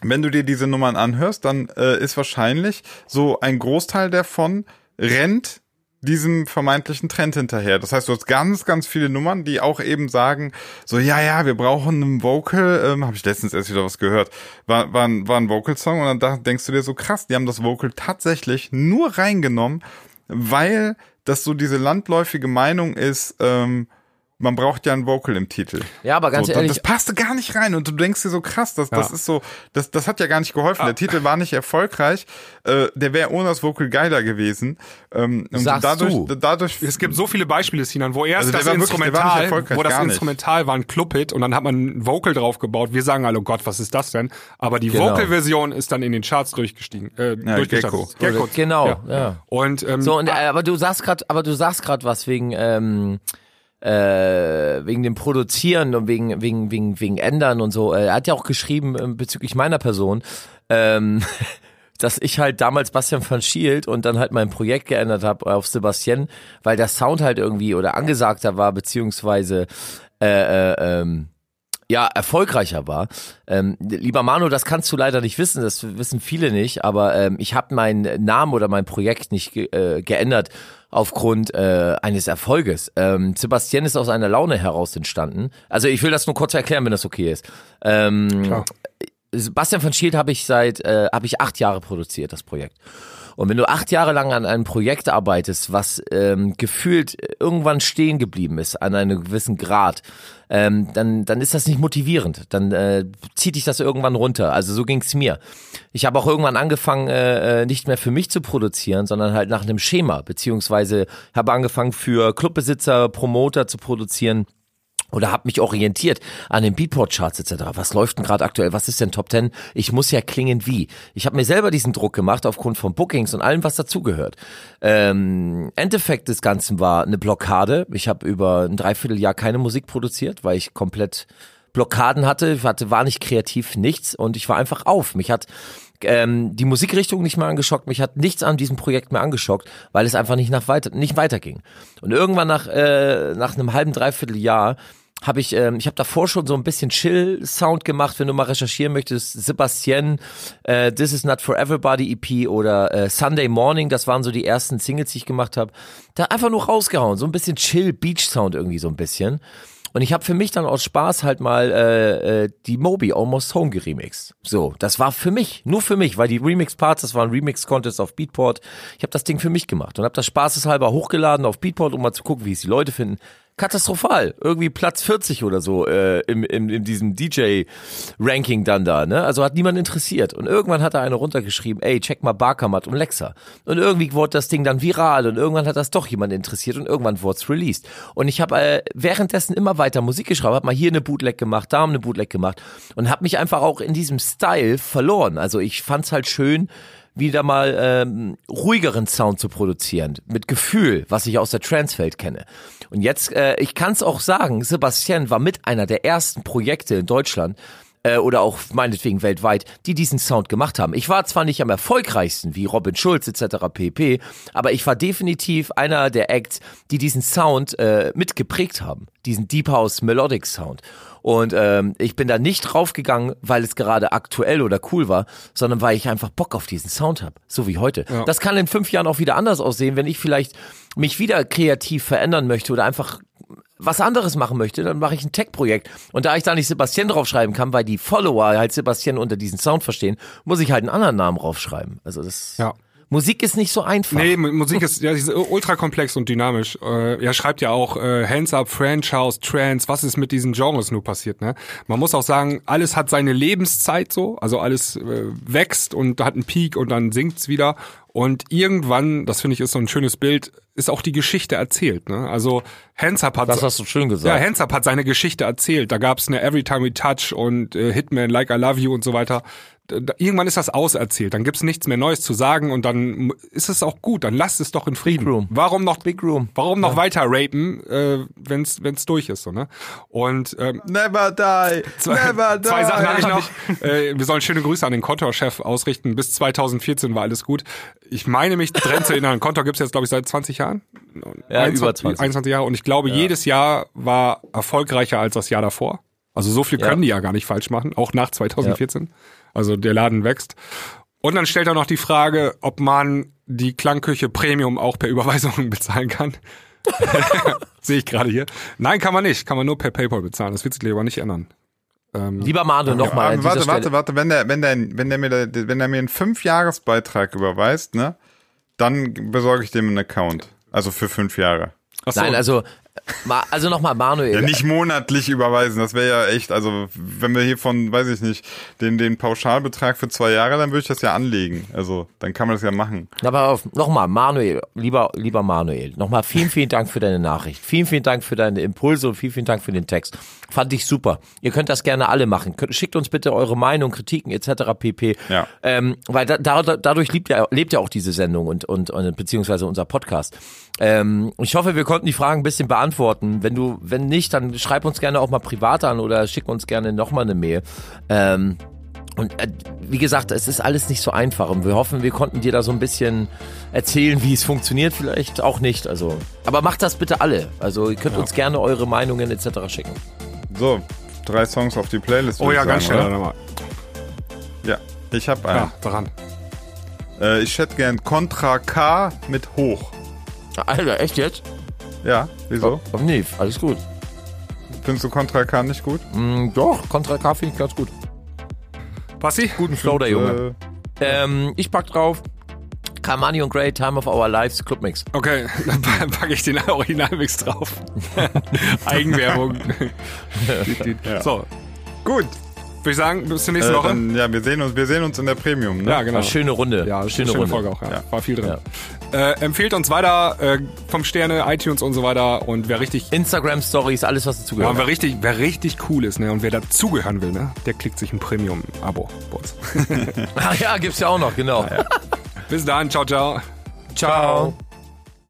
Wenn du dir diese Nummern anhörst, dann äh, ist wahrscheinlich so ein Großteil davon rennt diesem vermeintlichen Trend hinterher. Das heißt, du hast ganz, ganz viele Nummern, die auch eben sagen, so, ja, ja, wir brauchen einen Vocal, ähm, habe ich letztens erst wieder was gehört, war, war, ein- war ein Vocal-Song und dann da denkst du dir so, krass, die haben das Vocal tatsächlich nur reingenommen, weil das so diese landläufige Meinung ist, ähm, man braucht ja ein Vocal im Titel. Ja, aber ganz so, ehrlich- Das passte gar nicht rein und du denkst dir so krass, das, das Ja. ist so, das, das hat ja gar nicht geholfen. Der Titel war nicht erfolgreich. Äh, der wäre ohne das Vocal geiler gewesen. Ähm, und Sagst dadurch, du? dadurch es gibt so viele Beispiele, Sinan, wo erst Also das wirklich- Instrumental, erfolgreich, wo das. Instrumental war ein Clubhit und dann hat man ein Vocal draufgebaut. Wir sagen alle, oh Gott, was ist das denn? Aber die Genau. Vocal-Version ist dann in den Charts durchgestiegen. Äh, durchgestartet. Gecko. Gecko. Genau, ja. Und ähm, So, und, äh, aber du sagst gerade, aber du sagst gerade was wegen, ähm, äh, wegen dem Produzieren und wegen, wegen, wegen, wegen Ändern und so. Äh, Er hat ja auch geschrieben ähm, bezüglich meiner Person, ähm, dass ich halt damals Bastian van Schielt und dann halt mein Projekt geändert habe auf Sebastian, weil der Sound halt irgendwie oder angesagter war, beziehungsweise äh, äh, ähm, ja, erfolgreicher war. Ähm, lieber Manu, das kannst du leider nicht wissen, das wissen viele nicht, aber ähm, ich habe meinen Namen oder mein Projekt nicht ge äh, geändert aufgrund äh, eines Erfolges. Ähm, Sebastian ist aus einer Laune heraus entstanden. Also ich will das nur kurz erklären, wenn das okay ist. Ähm, Klar. Sebastian von Schild habe ich seit, äh, habe ich acht Jahre produziert, das Projekt. Und wenn du acht Jahre lang an einem Projekt arbeitest, was ähm, gefühlt irgendwann stehen geblieben ist, an einem gewissen Grad, ähm, dann, dann ist das nicht motivierend. Dann äh, zieht dich das irgendwann runter. Also so ging's mir. Ich habe auch irgendwann angefangen, äh, äh, nicht mehr für mich zu produzieren, sondern halt nach einem Schema, beziehungsweise habe angefangen für Clubbesitzer, Promoter zu produzieren oder habe mich orientiert an den Beatport-Charts etc. Was läuft denn gerade aktuell? Was ist denn Top 10? Ich muss ja klingen wie. Ich habe mir selber diesen Druck gemacht aufgrund von Bookings und allem, was dazugehört. Ähm, Endeffekt des Ganzen war eine Blockade. Ich habe über ein Dreivierteljahr keine Musik produziert, weil ich komplett Blockaden hatte, ich hatte, war nicht kreativ, nichts und ich war einfach auf. Mich hat ähm, die Musikrichtung nicht mehr angeschockt, mich hat nichts an diesem Projekt mehr angeschockt, weil es einfach nicht nach weiter, nicht weiterging. Und irgendwann nach äh, nach einem halben Dreivierteljahr habe ich, ähm, ich habe davor schon so ein bisschen Chill-Sound gemacht, wenn du mal recherchieren möchtest. Sebastian, äh, This is Not for Everybody EP oder äh, Sunday Morning, das waren so die ersten Singles, die ich gemacht habe. Da einfach nur rausgehauen, so ein bisschen Chill-Beach-Sound irgendwie so ein bisschen. Und ich habe für mich dann aus Spaß halt mal äh, äh, die Moby Almost Home geremixed. So, das war für mich, nur für mich, weil die Remix-Parts, das war ein Remix-Contest auf Beatport. Ich habe das Ding für mich gemacht und habe das spaßeshalber hochgeladen auf Beatport, um mal zu gucken, wie es die Leute finden. Katastrophal. Irgendwie Platz 40 oder so äh, im, im, in diesem DJ-Ranking dann da. Ne? Also hat niemand interessiert. Und irgendwann hat da einer runtergeschrieben, ey, check mal Barkamat und Lexa. Und irgendwie wurde das Ding dann viral und irgendwann hat das doch jemand interessiert und irgendwann wurde es released. Und ich habe äh, währenddessen immer weiter Musik geschrieben, habe mal hier eine Bootleg gemacht, da eine Bootleg gemacht und habe mich einfach auch in diesem Style verloren. Also ich fand's halt schön, wieder mal ähm, ruhigeren Sound zu produzieren, mit Gefühl, was ich aus der Transwelt kenne. Und jetzt, äh, ich kann es auch sagen, Sebastian war mit einer der ersten Projekte in Deutschland, äh, oder auch meinetwegen weltweit, die diesen Sound gemacht haben. Ich war zwar nicht am erfolgreichsten wie Robin Schulz etc. pp, aber ich war definitiv einer der Acts, die diesen Sound äh, mitgeprägt haben, diesen Deep House Melodic Sound. Und ähm, ich bin da nicht draufgegangen, weil es gerade aktuell oder cool war, sondern weil ich einfach Bock auf diesen Sound habe, so wie heute. Das kann in fünf Jahren auch wieder anders aussehen, wenn ich vielleicht mich wieder kreativ verändern möchte oder einfach was anderes machen möchte, dann mache ich ein Tech-Projekt. Und da ich da nicht Sebastian draufschreiben kann, weil die Follower halt Sebastian unter diesen Sound verstehen, muss ich halt einen anderen Namen draufschreiben. Also das Ja. Musik ist nicht so einfach. Nee, Musik ist ja ist ultra komplex und dynamisch. Äh, er schreibt ja auch äh, Hands Up, French House, Trance. Was ist mit diesen Genres nur passiert? Ne? Man muss auch sagen, alles hat seine Lebenszeit so, also alles äh, wächst und hat einen Peak und dann sinkt's wieder. Und irgendwann, das finde ich ist so ein schönes Bild, ist auch die Geschichte erzählt. Ne? Also Hands Up hat Das hast du schön ja, gesagt. Hands Up hat seine Geschichte erzählt. Da gab's eine Every Time We Touch und äh, Hitman, Like I Love You und so weiter. Da- Irgendwann ist das auserzählt. Dann gibt's nichts mehr Neues zu sagen und dann ist es auch gut. Dann lasst es doch in Frieden. Big Room. Warum noch Big Room. Warum noch weiter rapen, äh, wenn's wenn's durch ist, so ne? Und ähm, Never die, never die. Zwei Sachen habe ich noch. Äh, wir sollen schöne Grüße an den Kontor-Chef ausrichten. Bis 2014 war alles gut. Ich meine mich dran zu erinnern. Kontor gibt's jetzt, glaube ich, seit 20 Jahren. Jahren. Ja, 21, über 20. 21 Jahre. Und ich glaube, jedes Jahr war erfolgreicher als das Jahr davor. Also so viel Ja. können die ja gar nicht falsch machen, auch nach 2014. Also der Laden wächst. Und dann stellt er noch die Frage, ob man die Klangküche Premium auch per Überweisung bezahlen kann. Sehe ich gerade hier. Nein, kann man nicht. Kann man nur per PayPal bezahlen. Das wird sich aber nicht ändern. Ähm, Lieber Manu, nochmal dieser warte, warte, warte, wenn der, wenn der, wenn der mir, da- wenn der mir einen Fünfjahresbeitrag überweist, ne, dann besorge ich dem einen Account. Also für fünf Jahre. so. Nein, also, also nochmal, Manuel. Ja, nicht monatlich überweisen, das wäre ja echt, also wenn wir hier von, weiß ich nicht, den, den Pauschalbetrag für zwei Jahre, dann würde ich das ja anlegen. Also dann kann man das ja machen. Na, pass auf, nochmal, Manuel, lieber, lieber Manuel, nochmal vielen, vielen Dank für deine Nachricht. Vielen, vielen Dank für deine Impulse und vielen, vielen Dank für den Text. Fand ich super. Ihr könnt das gerne alle machen. Schickt uns bitte eure Meinung, Kritiken etc. pp. Ja. Ähm, weil da, da, dadurch lebt ja, lebt ja auch diese Sendung und, und, und beziehungsweise unser Podcast. Ähm, ich hoffe, wir konnten die Fragen ein bisschen beantworten. Wenn du, wenn nicht, dann schreib uns gerne auch mal privat an oder schick uns gerne nochmal eine Mail. Ähm, und äh, wie gesagt, es ist alles nicht so einfach und wir hoffen, wir konnten dir da so ein bisschen erzählen, wie es funktioniert, vielleicht auch nicht. Also, aber macht das bitte alle. Also ihr könnt uns gerne eure Meinungen etc. schicken. So, drei Songs auf die Playlist. oh ja, ich ganz sagen, schnell oder? nochmal. Ja, ich habe einen. Ja, daran. Äh, ich hätte gern Contra K mit Hoch. Alter, echt jetzt? Ja, wieso? Oh, nee, alles gut. Findest du Contra K nicht gut? Mm, doch, Contra K finde ich ganz gut. Passi? Guten Flow, der Junge. Äh, Ähm, ich pack drauf. Kamani und Grey, Time of Our Lives, Clubmix. Okay, dann pa- packe ich den Originalmix drauf. Eigenwerbung. So, gut. würde ich sagen, bis zur nächsten Äh, Woche. dann, ja, wir sehen uns, wir sehen uns in der Premium. Ne? ja, genau. War schöne Runde. Ja, schöne, schöne Runde. Folge auch, ja. Ja. War viel drin. Äh, empfehlt uns weiter äh, vom Sterne, iTunes und so weiter. Und wer richtig, Instagram Stories, alles was ja, dazugehört. und wer richtig, wer richtig cool ist, ne, und wer dazugehören will, ne, der klickt sich ein Premium-Abo bei uns. Ach ja, gibt's ja auch noch, genau. Bis dann, ciao, ciao. Ciao.